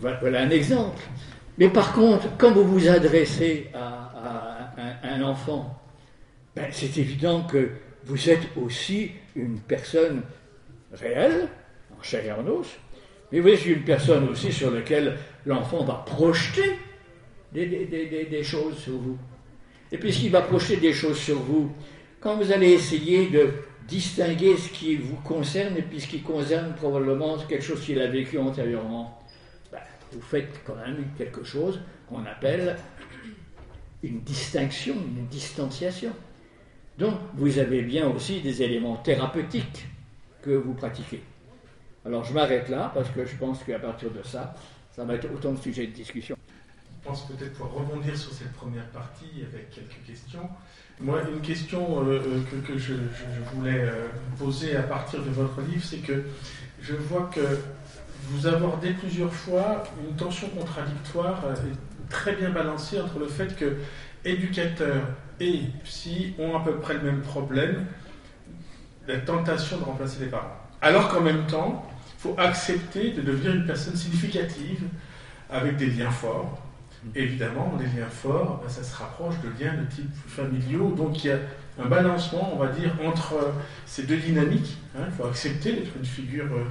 voilà un exemple. Mais par contre, quand vous vous adressez à, un, enfant, ben, c'est évident que vous êtes aussi une personne réelle, en chair et en os, mais vous êtes une personne aussi sur laquelle l'enfant va projeter des, choses sur vous. Et puisqu'il va projeter des choses sur vous, quand vous allez essayer de distinguer ce qui vous concerne et puis ce qui concerne probablement quelque chose qu'il a vécu antérieurement, ben, vous faites quand même quelque chose qu'on appelle une distinction, une distanciation. Donc vous avez bien aussi des éléments thérapeutiques que vous pratiquez. Alors je m'arrête là parce que je pense qu'à partir de ça, ça va être autant de sujets de discussion pense peut-être pouvoir rebondir sur cette première partie avec quelques questions. Moi, une question euh, euh, que, je, voulais euh, poser à partir de votre livre, c'est que je vois que vous abordez plusieurs fois une tension contradictoire très bien balancée entre le fait que éducateurs et psy ont à peu près le même problème, la tentation de remplacer les parents. Alors qu'en même temps, il faut accepter de devenir une personne significative avec des liens forts, Évidemment, les liens forts, ben, ça se rapproche de liens de type familiaux. Donc il y a un balancement, on va dire, entre ces deux dynamiques. Hein. Il faut accepter d'être une figure euh,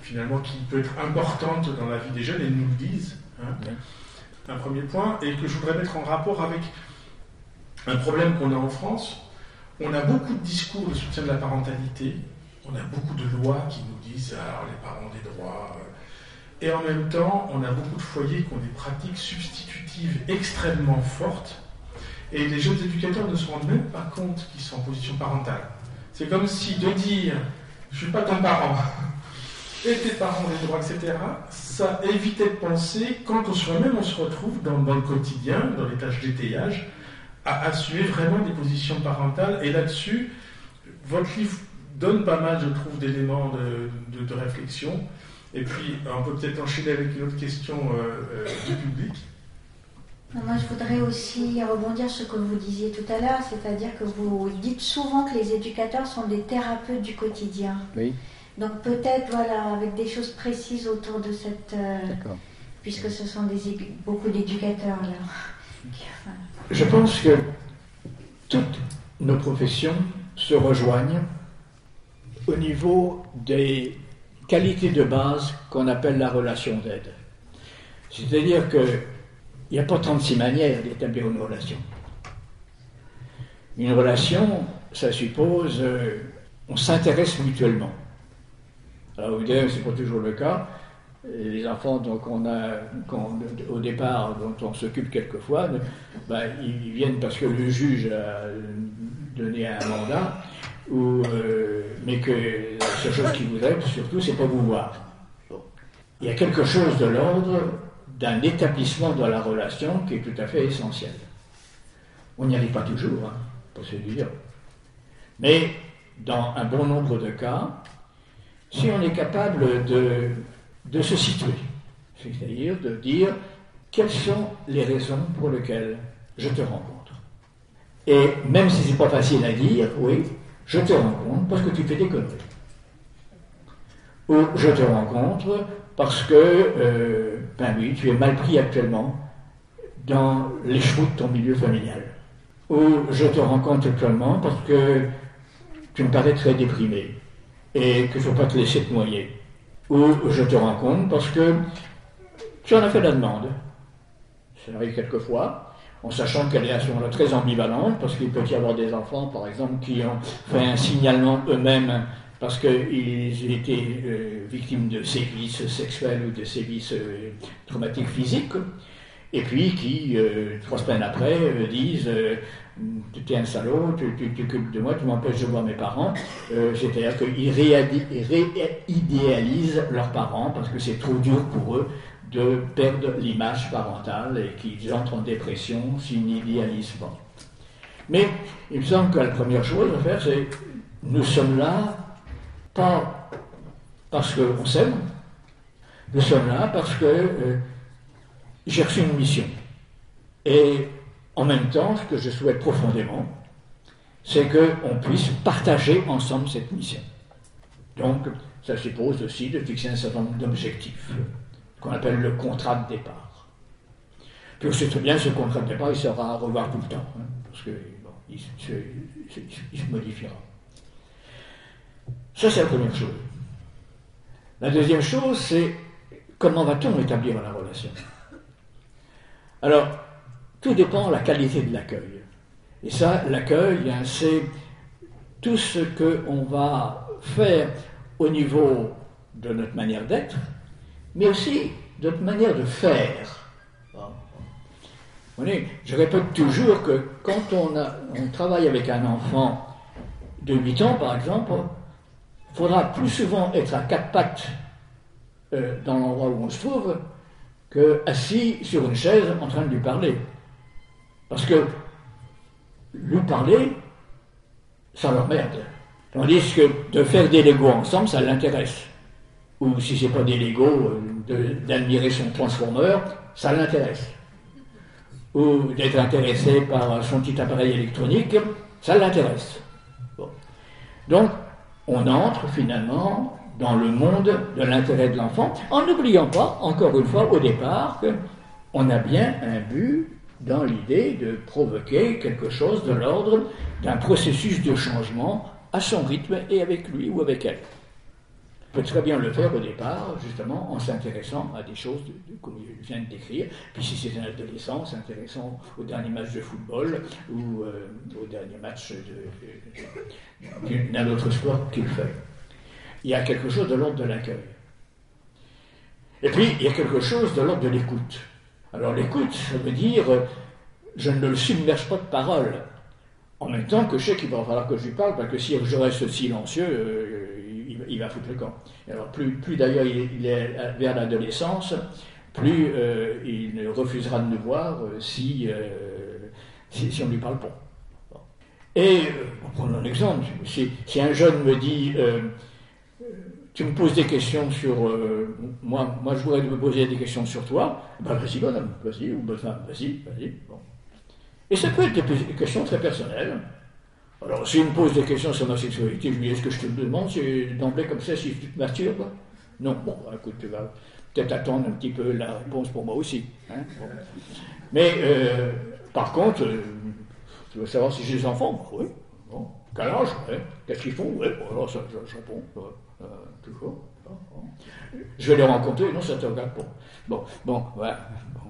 finalement qui peut être importante dans la vie des jeunes, et nous le disent. Hein. Un premier point, et que je voudrais mettre en rapport avec un problème qu'on a en France. On a beaucoup de discours de soutien de la parentalité, on a beaucoup de lois qui nous disent alors les parents des droits, euh, et en même temps, on a beaucoup de foyers qui ont des pratiques substitutives extrêmement fortes. Et les jeunes éducateurs ne se rendent même pas compte qu'ils sont en position parentale. C'est comme si de dire je suis pas ton parent, <laughs> et tes parents des droits, etc., ça évitait de penser, quand on soi-même on se retrouve dans, le quotidien, dans les tâches d'étayage, à assumer vraiment des positions parentales. Et là-dessus, votre livre donne pas mal, je trouve, d'éléments de, de réflexion. Et puis, on peut peut-être enchaîner avec une autre question euh, euh, du public. Moi, je voudrais aussi rebondir sur ce que vous disiez tout à l'heure, c'est-à-dire que vous dites souvent que les éducateurs sont des thérapeutes du quotidien. Oui. Donc peut-être, voilà, avec des choses précises autour de cette... Euh, puisque ce sont des, beaucoup d'éducateurs, là. Je pense que toutes nos professions se rejoignent au niveau des qualité de base qu'on appelle la relation d'aide. C'est-à-dire qu'il n'y a pas 36 manières d'établir une relation. Une relation, ça suppose, euh, on s'intéresse mutuellement. Alors évidemment, ce n'est pas toujours le cas. Les enfants on a, au départ, dont on s'occupe quelquefois, ben, ils viennent parce que le juge a donné un mandat, ou, euh, mais que la seule chose qui vous aide, surtout, c'est pas vous voir. Il y a quelque chose de l'ordre d'un établissement dans la relation qui est tout à fait essentiel. On n'y arrive pas toujours, hein, pour se dire. Mais dans un bon nombre de cas, si on est capable de, de se situer, c'est-à-dire de dire quelles sont les raisons pour lesquelles je te rencontre. Et même si c'est pas facile à dire, oui, je te rencontre parce que tu fais des conneries. Ou je te rencontre parce que, euh, ben oui, tu es mal pris actuellement dans les chevaux de ton milieu familial. Ou je te rencontre actuellement parce que tu me parais très déprimé et qu'il ne faut pas te laisser te noyer. Ou je te rencontre parce que tu en as fait la demande. Ça arrive quelquefois, en sachant qu'elle est à ce moment-là très ambivalente, parce qu'il peut y avoir des enfants, par exemple, qui ont fait un signalement eux-mêmes parce qu'ils étaient euh, victimes de sévices sexuels ou de sévices euh, traumatiques physiques, et puis qui, euh, trois semaines après, disent tu es un salaud, tu t'occupes de moi, tu m'empêches de voir mes parents. C'est-à-dire qu'ils réidéalisent leurs parents parce que c'est trop dur pour eux de perdre l'image parentale et qu'ils entrent en dépression s'ils n'idéalisent pas. Mais il me semble que la première chose à faire, c'est nous sommes là pas parce qu'on s'aime, nous sommes là parce que euh, j'ai reçu une mission. Et en même temps, ce que je souhaite profondément, c'est qu'on puisse partager ensemble cette mission. Donc, ça suppose aussi de fixer un certain nombre d'objectifs, qu'on appelle le contrat de départ. Puis on sait très bien, ce contrat de départ, il sera à revoir tout le temps, hein, parce qu'il se modifiera. Ça, c'est la première chose. La deuxième chose, c'est comment va-t-on établir la relation? Alors, tout dépend de la qualité de l'accueil. Et ça, l'accueil, hein, c'est tout ce qu'on va faire au niveau de notre manière d'être, mais aussi de notre manière de faire. je répète toujours que quand on, travaille avec un enfant de 8 ans, par exemple, il faudra plus souvent être à quatre pattes euh, dans l'endroit où on se trouve que assis sur une chaise en train de lui parler. Parce que lui parler, ça l'emmerde. Tandis que de faire des Legos ensemble, ça l'intéresse. Ou si c'est pas des Legos, euh, d'admirer son transformeur, ça l'intéresse. Ou d'être intéressé par son petit appareil électronique, ça l'intéresse. Donc, on entre finalement dans le monde de l'intérêt de l'enfant, en n'oubliant pas, encore une fois, au départ, qu'on a bien un but dans l'idée de provoquer quelque chose de l'ordre d'un processus de changement à son rythme et avec lui ou avec elle. On peut très bien le faire au départ, justement, en s'intéressant à des choses comme je viens de décrire. Puis si c'est un adolescent, s'intéressant au dernier match de football ou euh, au dernier match d'un autre sport qu'il fait. Il y a quelque chose de l'ordre de l'accueil. Et puis, il y a quelque chose de l'ordre de l'écoute. Alors l'écoute, ça veut dire, je ne le submerge pas de paroles. En même temps que je sais qu'il va falloir que je lui parle, parce que si je reste silencieux, euh, il, va foutre le camp. Alors plus, d'ailleurs il, est vers l'adolescence, plus euh, il refusera de nous voir euh, si, on ne lui parle pas. Et, prenons un exemple, si, un jeune me dit, tu me poses des questions sur moi, moi je voudrais me poser des questions sur toi, ben vas-y bonhomme, vas-y, ou femme, vas-y, vas-y. Bon. Et ça peut être des questions très personnelles. Alors, s'il me pose des questions sur ma sexualité, je lui dis est-ce que je te demande d'emblée comme ça si tu te masturbes? Non, bon, bah, écoute, tu vas peut-être attendre un petit peu la réponse pour moi aussi. Hein, Mais, euh, par contre, euh, tu veux savoir si j'ai des enfants? Oui. Bon. Quel âge? Qu'est-ce qu'ils font? Oui, bon, alors ça, je, réponds. Euh, toujours. Je vais les rencontrer, non, ça te regarde pas. Bon, bon, voilà. Bon.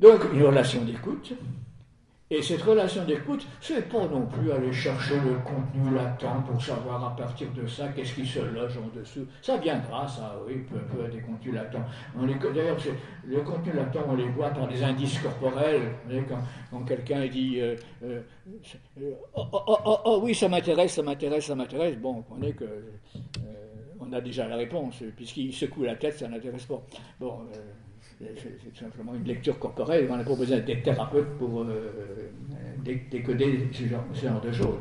Donc, une relation d'écoute. Et cette relation d'écoute, c'est pas non plus aller chercher le contenu latent pour savoir à partir de ça qu'est-ce qui se loge en dessous. Ça viendra, ça, oui, peu, peu des contenus latents. D'ailleurs, le contenu latent, on les voit par des indices corporels. quand, quelqu'un dit euh, euh, oh, oh, oh, oh, oui, ça m'intéresse, ça m'intéresse, ça m'intéresse, bon, on est que. Euh, a déjà la réponse, puisqu'il secoue la tête, ça n'intéresse pas. Bon, c'est simplement une lecture corporelle. On n'a pas besoin d'être thérapeute pour euh, décoder ce genre, de choses.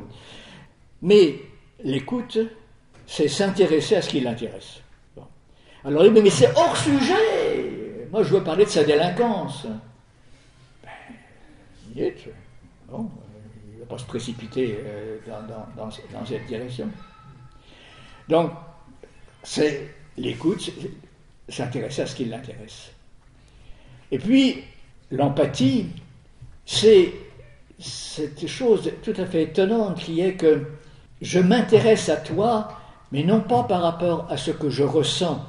Mais l'écoute, c'est s'intéresser à ce qui l'intéresse. Alors, mais, mais c'est hors sujet. Moi, je veux parler de sa délinquance. Ben, bon, il ne va pas se précipiter euh, dans, dans, cette direction. Donc, c'est l'écoute, s'intéresser à ce qui l'intéresse. Et puis, l'empathie, c'est cette chose tout à fait étonnante qui est que je m'intéresse à toi, mais non pas par rapport à ce que je ressens,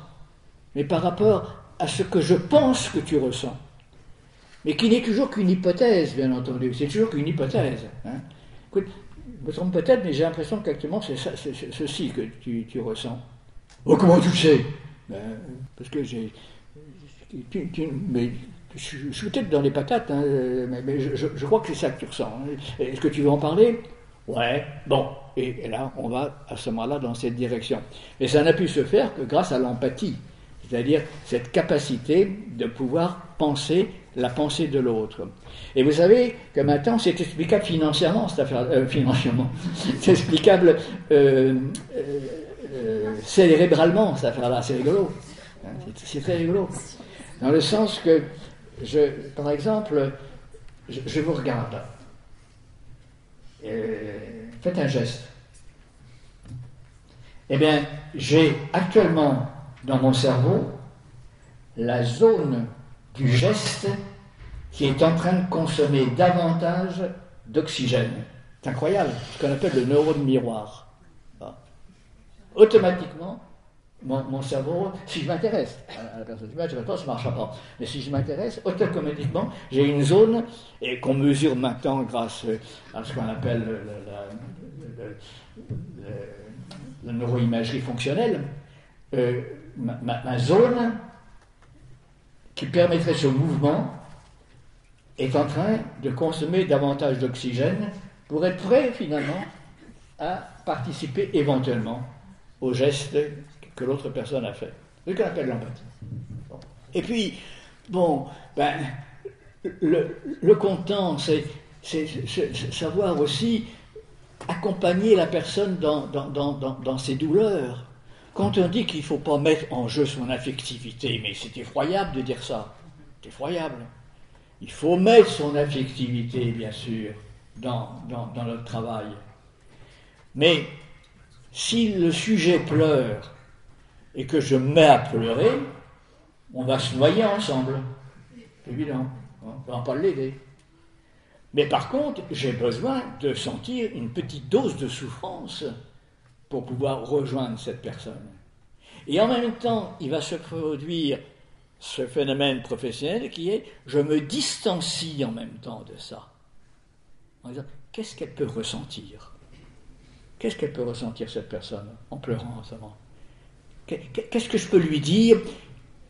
mais par rapport à ce que je pense que tu ressens. Mais qui n'est toujours qu'une hypothèse, bien entendu. C'est toujours qu'une hypothèse. Hein. Écoute, je me trompe peut-être, mais j'ai l'impression qu'actuellement c'est, ceci que tu, ressens. Oh, comment tu le sais? Ben, Parce que j'ai. Mais je, suis peut-être dans les patates, hein, mais, je, crois que c'est ça que tu ressens. Est-ce que tu veux en parler? Ouais, bon. Et, là, on va à ce moment-là dans cette direction. Mais ça n'a pu se faire que grâce à l'empathie, c'est-à-dire cette capacité de pouvoir penser la pensée de l'autre. Et vous savez que maintenant, c'est explicable financièrement, cette affaire, euh, financièrement, <laughs> c'est explicable euh, euh, cérébralement, cette affaire-là, c'est rigolo. Hein, c'est très rigolo. Dans le sens que, par exemple, je, vous regarde. faites un geste. Eh bien, j'ai actuellement dans mon cerveau la zone du geste qui est en train de consommer davantage d'oxygène. C'est incroyable, ce qu'on appelle le neurone miroir. Automatiquement, mon, cerveau, si je m'intéresse à la personne je ne ça ne marchera pas. Mais si je m'intéresse, automatiquement, j'ai une zone, et qu'on mesure maintenant grâce à ce qu'on appelle la neuroimagerie fonctionnelle, euh, ma, zone qui permettrait ce mouvement est en train de consommer davantage d'oxygène pour être prêt finalement à participer éventuellement au geste que l'autre personne a fait. C'est ce qu'on appelle l'empathie. Et puis, bon, ben, le, le content, c'est savoir aussi accompagner la personne dans, dans, dans, dans ses douleurs. Quand on dit qu'il ne faut pas mettre en jeu son affectivité, mais c'est effroyable de dire ça. C'est effroyable. Il faut mettre son affectivité, bien sûr, dans, dans, notre travail. Mais si le sujet pleure et que je mets à pleurer, on va se noyer ensemble. Évident. On ne va pas l'aider. Mais par contre, j'ai besoin de sentir une petite dose de souffrance pour pouvoir rejoindre cette personne. Et en même temps, il va se produire ce phénomène professionnel qui est je me distancie en même temps de ça. En disant, qu'est-ce qu'elle peut ressentir? Qu'est-ce qu'elle peut ressentir cette personne en pleurant moment? Qu'est-ce que je peux lui dire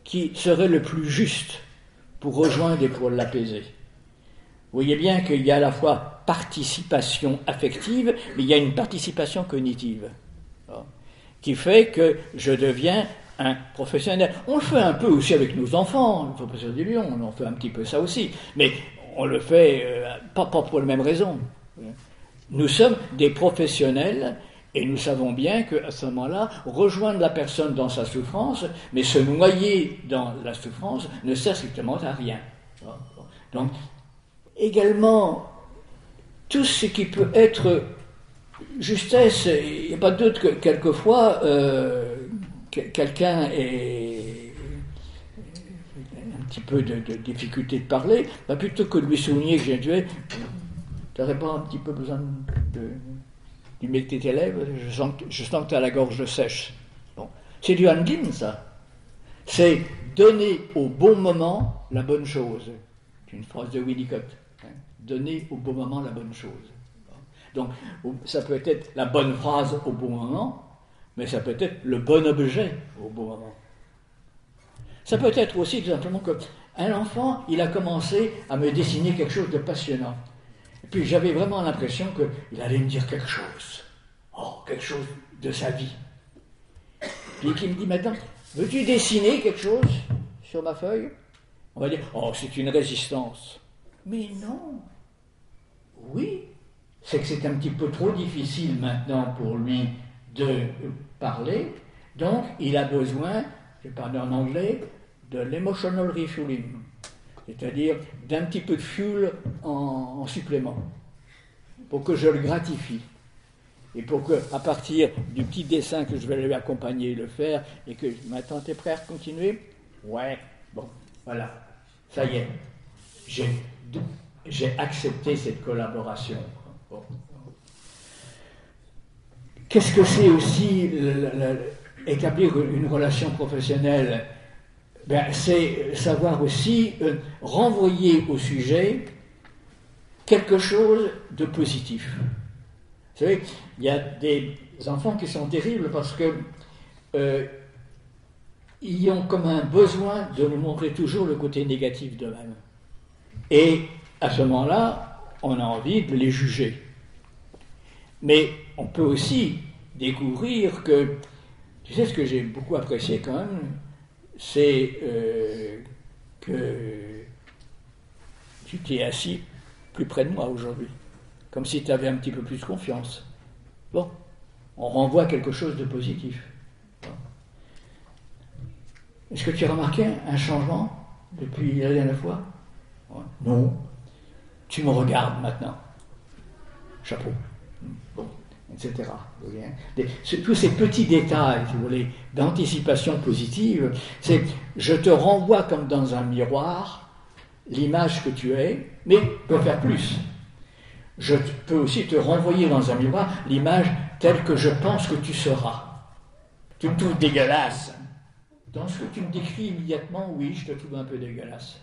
qui serait le plus juste pour rejoindre et pour l'apaiser? Vous voyez bien qu'il y a à la fois participation affective, mais il y a une participation cognitive qui fait que je deviens un professionnel. On le fait un peu aussi avec nos enfants, le professeur du Lyon, on en fait un petit peu ça aussi, mais on le fait euh, pas, pas pour les mêmes raisons. Nous sommes des professionnels et nous savons bien qu'à ce moment-là, rejoindre la personne dans sa souffrance, mais se noyer dans la souffrance, ne sert strictement à rien. Donc, également, tout ce qui peut être justesse, il n'y a pas de doute que quelquefois, euh, quelqu'un est un petit peu de, difficulté de parler, bah, plutôt que de lui souligner que j'ai tué, tu n'aurais pas un petit peu besoin de, d'humecter tes lèvres je sens, je sens que tu as la gorge sèche. C'est du handling, ça. C'est donner au bon moment la bonne chose. C'est une phrase de Winnicott. Hein. Donner au bon moment la bonne chose. Donc, ça peut être la bonne phrase au bon moment, mais ça peut être le bon objet au bon moment. Ça peut être aussi tout simplement que un enfant, il a commencé à me dessiner quelque chose de passionnant. Puis j'avais vraiment l'impression qu'il allait me dire quelque chose. Oh, quelque chose de sa vie. Puis qu'il me dit maintenant, veux-tu dessiner quelque chose sur ma feuille? On va dire, oh, c'est une résistance. Mais non. Oui, c'est que c'est un petit peu trop difficile maintenant pour lui de parler, donc il a besoin, je parle en anglais, de l'emotional refueling, c'est-à-dire d'un petit peu de fuel en, supplément, pour que je le gratifie. Et pour que, à partir du petit dessin que je vais lui accompagner le faire, et que maintenant t'es prêt à continuer? Ouais, bon, voilà, ça y est. J'ai accepté cette collaboration. Qu'est-ce que c'est aussi établir une relation professionnelle ben, C'est savoir aussi euh, renvoyer au sujet quelque chose de positif. Vous savez, il y a des enfants qui sont terribles parce que euh, ils ont comme un besoin de nous montrer toujours le côté négatif d'eux-mêmes. Et à ce moment-là, on a envie de les juger. Mais on peut aussi découvrir que, tu sais ce que j'ai beaucoup apprécié quand même, c'est euh, que tu t'es assis plus près de moi aujourd'hui, comme si tu avais un petit peu plus confiance. Bon, on renvoie quelque chose de positif. Est-ce que tu as remarqué un changement depuis la dernière fois? Non. Tu me regardes maintenant. Chapeau. Bon, etc. tous ces petits détails, si vous voulez, d'anticipation positive, c'est je te renvoie comme dans un miroir l'image que tu es, mais peux faire plus. Je peux aussi te renvoyer dans un miroir l'image telle que je pense que tu seras. Tu me trouves dégueulasse. Dans ce que tu me décris immédiatement, oui, je te trouve un peu dégueulasse.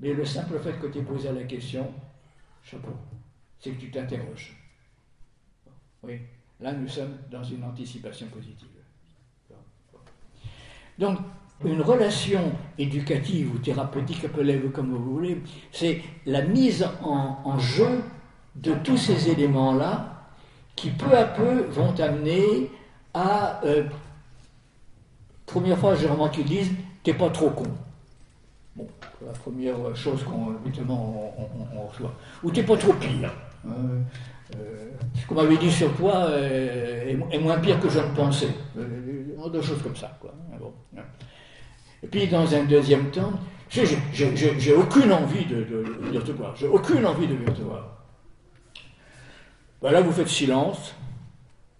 Mais le simple fait que tu aies posé la question, chapeau, c'est que tu t'interroges. Oui, là nous sommes dans une anticipation positive. Donc, une relation éducative ou thérapeutique, appelez-vous comme vous voulez, c'est la mise en, jeu de tous ces éléments-là qui peu à peu vont amener à euh, Première fois, j'ai vraiment qu'ils disent T'es pas trop con. Bon, la première chose qu'on on, reçoit. Ou t'es pas trop pire. Euh, ce qu'on m'avait dit sur toi euh, est, moins pire que je ne pensais. Des choses comme ça. Quoi. Hein. Et puis, dans un deuxième temps, j'ai aucune envie de, te voir. J'ai aucune envie de venir te voir. Ben là, vous faites silence.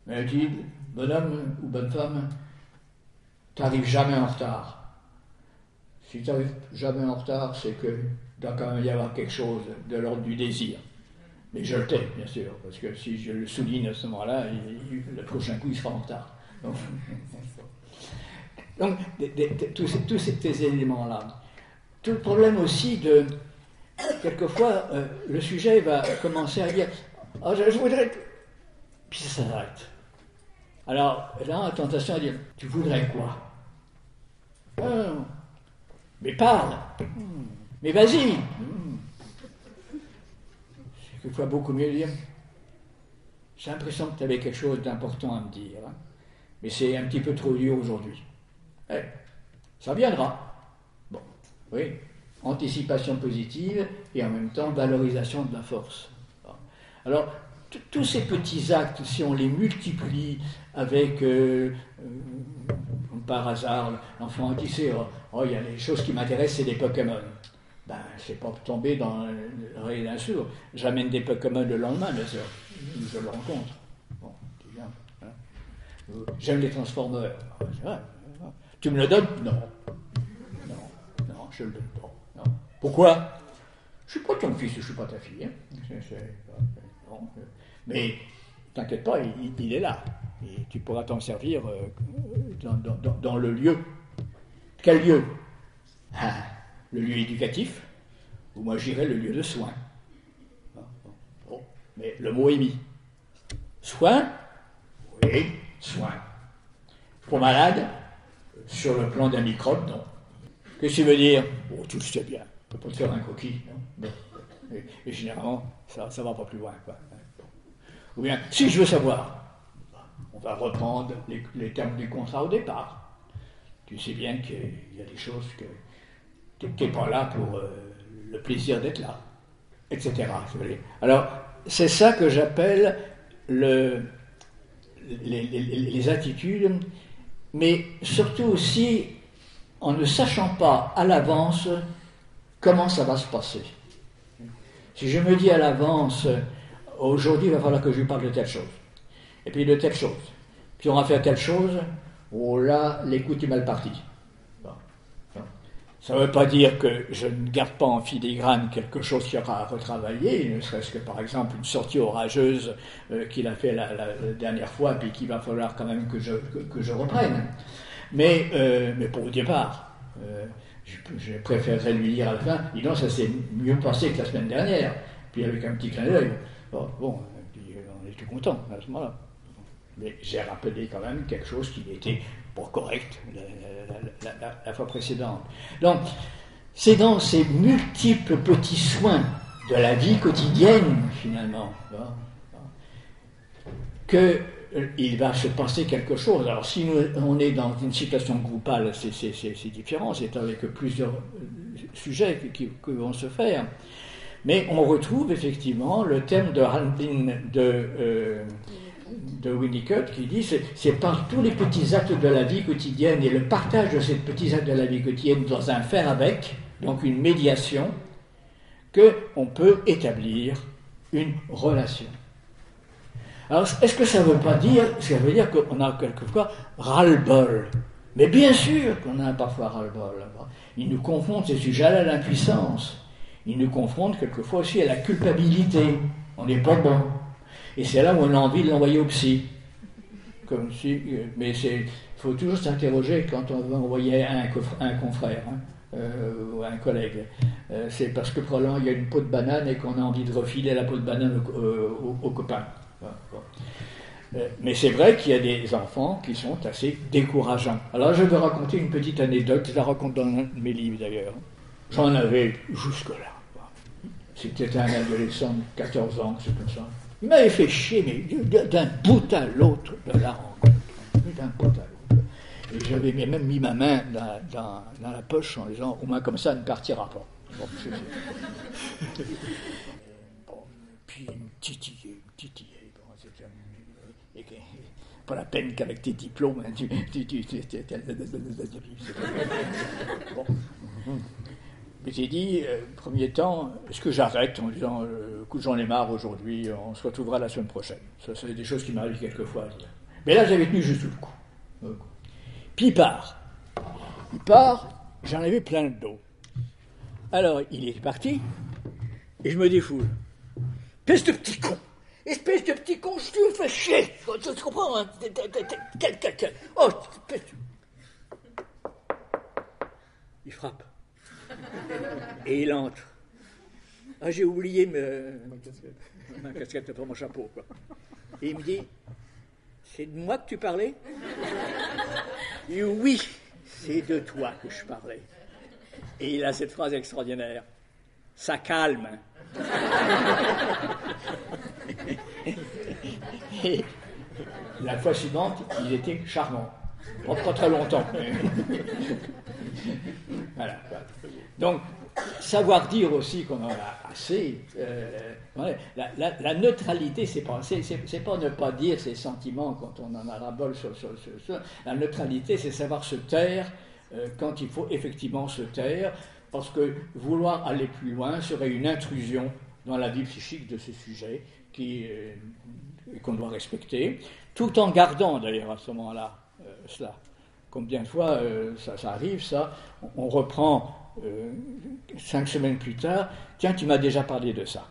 Elle dit Bonhomme ou bonne femme, tu n'arrives jamais en retard. Si tu n'arrives jamais en retard, c'est que doit quand même y avoir quelque chose de l'ordre du désir. Mais je le tais, bien sûr, parce que si je le souligne à ce moment-là, le prochain coup, il sera en retard. Donc, tous, ces, éléments-là. Tout le problème aussi de. Quelquefois, euh, le sujet va commencer à dire oh, je, voudrais. Puis ça s'arrête. Alors là, la tentation à dire Tu voudrais quoi? Ah. mais parle. Mais vas-y. Quelquefois beaucoup mieux dire J'ai l'impression que tu avais quelque chose d'important à me dire. Hein. mais c'est un petit peu trop dur aujourd'hui. Eh, ça viendra. Bon, oui. Anticipation positive et en même temps valorisation de la force. Alors, tous ces petits actes, si on les multiplie avec euh, euh, par hasard, l'enfant dit c'est oh, il y a des choses qui m'intéressent, c'est des Pokémon. Ben, c'est pas tomber dans le d'un sourd. J'amène des Pokémon le lendemain, bien sûr. Je le rencontre. Bon, hein. J'aime les Transformers. Ah, tu me le donnes? Non. Non, non, je le donne pas. Pourquoi? Je suis pas ton fils, je suis pas ta fille. Hein. Mais t'inquiète pas, il est là. Et tu pourras t'en servir euh, dans, le lieu. Quel lieu? Ah, Le lieu éducatif, ou moi j'irai le lieu de soins. mais le mot est mis. Soin Oui, soin. Pour malade Sur le plan d'un microbe, non. Qu'est-ce que tu veux dire? Oh, tu le sais bien. On peut pas te faire un coquille. Et, généralement, ça ne va pas plus loin. Ou bien, si je veux savoir, on va reprendre les, termes du contrat au départ. Tu sais bien qu'il y a des choses que tu n'es pas là pour euh, le plaisir d'être là, etc. Alors, c'est ça que j'appelle le, les, attitudes, mais surtout aussi en ne sachant pas à l'avance comment ça va se passer. Si je me dis à l'avance, aujourd'hui il va falloir que je lui parle de telle chose, et puis de telle chose. Puis on va faire telle chose, oh là, l'écoute est mal partie. Ça ne veut pas dire que je ne garde pas en filigrane quelque chose qui aura à retravailler, ne serait-ce que par exemple une sortie orageuse euh, qu'il a fait la, dernière fois, puis qu'il va falloir quand même que je, que, je reprenne. Mais, euh, mais pour le départ, euh, je, préférerais lui dire à la fin, dis donc, ça s'est mieux passé que la semaine dernière. Puis avec un petit clin d'œil, bon, bon on était content à ce moment-là. Mais j'ai rappelé quand même quelque chose qui était pour correct la, fois précédente. Donc, c'est dans ces multiples petits soins de la vie quotidienne, finalement, hein, qu'il euh, va se passer quelque chose. Alors, si on est dans une situation groupale, c'est différent, c'est avec plusieurs euh, sujets qui, vont se faire. Mais on retrouve effectivement le thème de Handlin de. Euh, de Winnicott qui dit c'est par tous les petits actes de la vie quotidienne et le partage de ces petits actes de la vie quotidienne dans un faire avec, donc une médiation, qu'on peut établir une relation. Alors, est-ce que ça veut pas dire, ça veut dire qu'on a quelquefois ras-le-bol? Mais bien sûr qu'on a parfois ras-le-bol. Il nous confronte ces sujets-là à l'impuissance. Il nous confronte quelquefois aussi à la culpabilité. On n'est pas bon. Et c'est là où on a envie de l'envoyer au psy. Comme si, euh, mais il faut toujours s'interroger quand on va envoyer un, un confrère hein, euh, ou un collègue. Euh, c'est parce que probablement il y a une peau de banane et qu'on a envie de refiler la peau de banane aux copains. Mais c'est vrai qu'il y a des enfants qui sont assez décourageants. Alors je vais raconter une petite anecdote, je la raconte dans mes livres d'ailleurs. J'en avais jusque-là. C'était un adolescent de 14 ans, c'est comme ça. Il m'avait fait chier, d'un bout à l'autre de la rencontre. D'un bout à l'autre. Et j'avais même mis ma main dans, la poche en disant, au moins comme ça, ne partira pas. Bon, bon puis titiller, titiller. Bon, pas la peine qu'avec tes diplômes, hein, tu, tu, tu, bon. Mais j'ai dit, euh, premier temps, est-ce que j'arrête en disant, euh, écoute, j'en ai marre aujourd'hui, on se retrouvera la semaine prochaine. Ça, c'est des choses qui m'arrivent quelquefois. Mais là, j'avais tenu juste le coup. Puis il part. Il part, j'en avais plein le dos. Alors, il est parti, et je me défoule. Espèce de petit con Espèce de petit con, je te fais chier Tu comprends hein? Quel, quel, quel. Oh, Il frappe. Et il entre. Ah, j'ai oublié ma casquette. Pour mon chapeau. Quoi. Et il me dit C'est de moi que tu parlais? Et oui, c'est de toi que je parlais. Et il a cette phrase extraordinaire Ça calme. <laughs> Et la fois suivante, il était charmant. Pas, très longtemps. <laughs> voilà. Donc, savoir dire aussi qu'on en a assez. Euh, la, neutralité, c'est pas, c'est, pas ne pas dire ses sentiments quand on en a ras-bol sur, La neutralité, c'est savoir se taire euh, quand il faut effectivement se taire, parce que vouloir aller plus loin serait une intrusion dans la vie psychique de ce sujet qui, euh, qu'on doit respecter, tout en gardant d'ailleurs à ce moment-là cela. Combien de fois ça, ça, arrive, ça On reprend euh, cinq semaines plus tard, tiens, tu m'as déjà parlé de ça.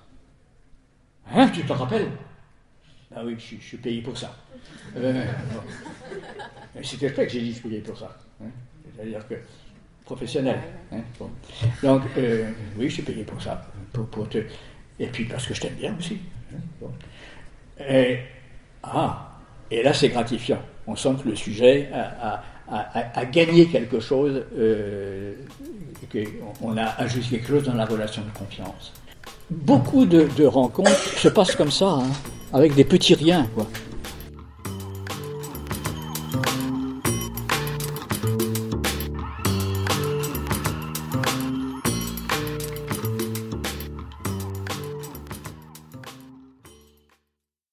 Hein, tu te rappelles? Ah oui, je, suis payé pour ça. Euh, C'est exprès que j'ai dit je suis payé pour ça. Hein. C'est-à-dire que professionnel. Hein, Donc, euh, oui, je suis payé pour ça. Pour, te... Et puis parce que je t'aime bien aussi. Hein, et, ah, et là, c'est gratifiant. On sent que le sujet a, gagné quelque chose euh, on a ajusté quelque chose dans la relation de confiance. Beaucoup de, rencontres se passent comme ça, hein, avec des petits riens, quoi.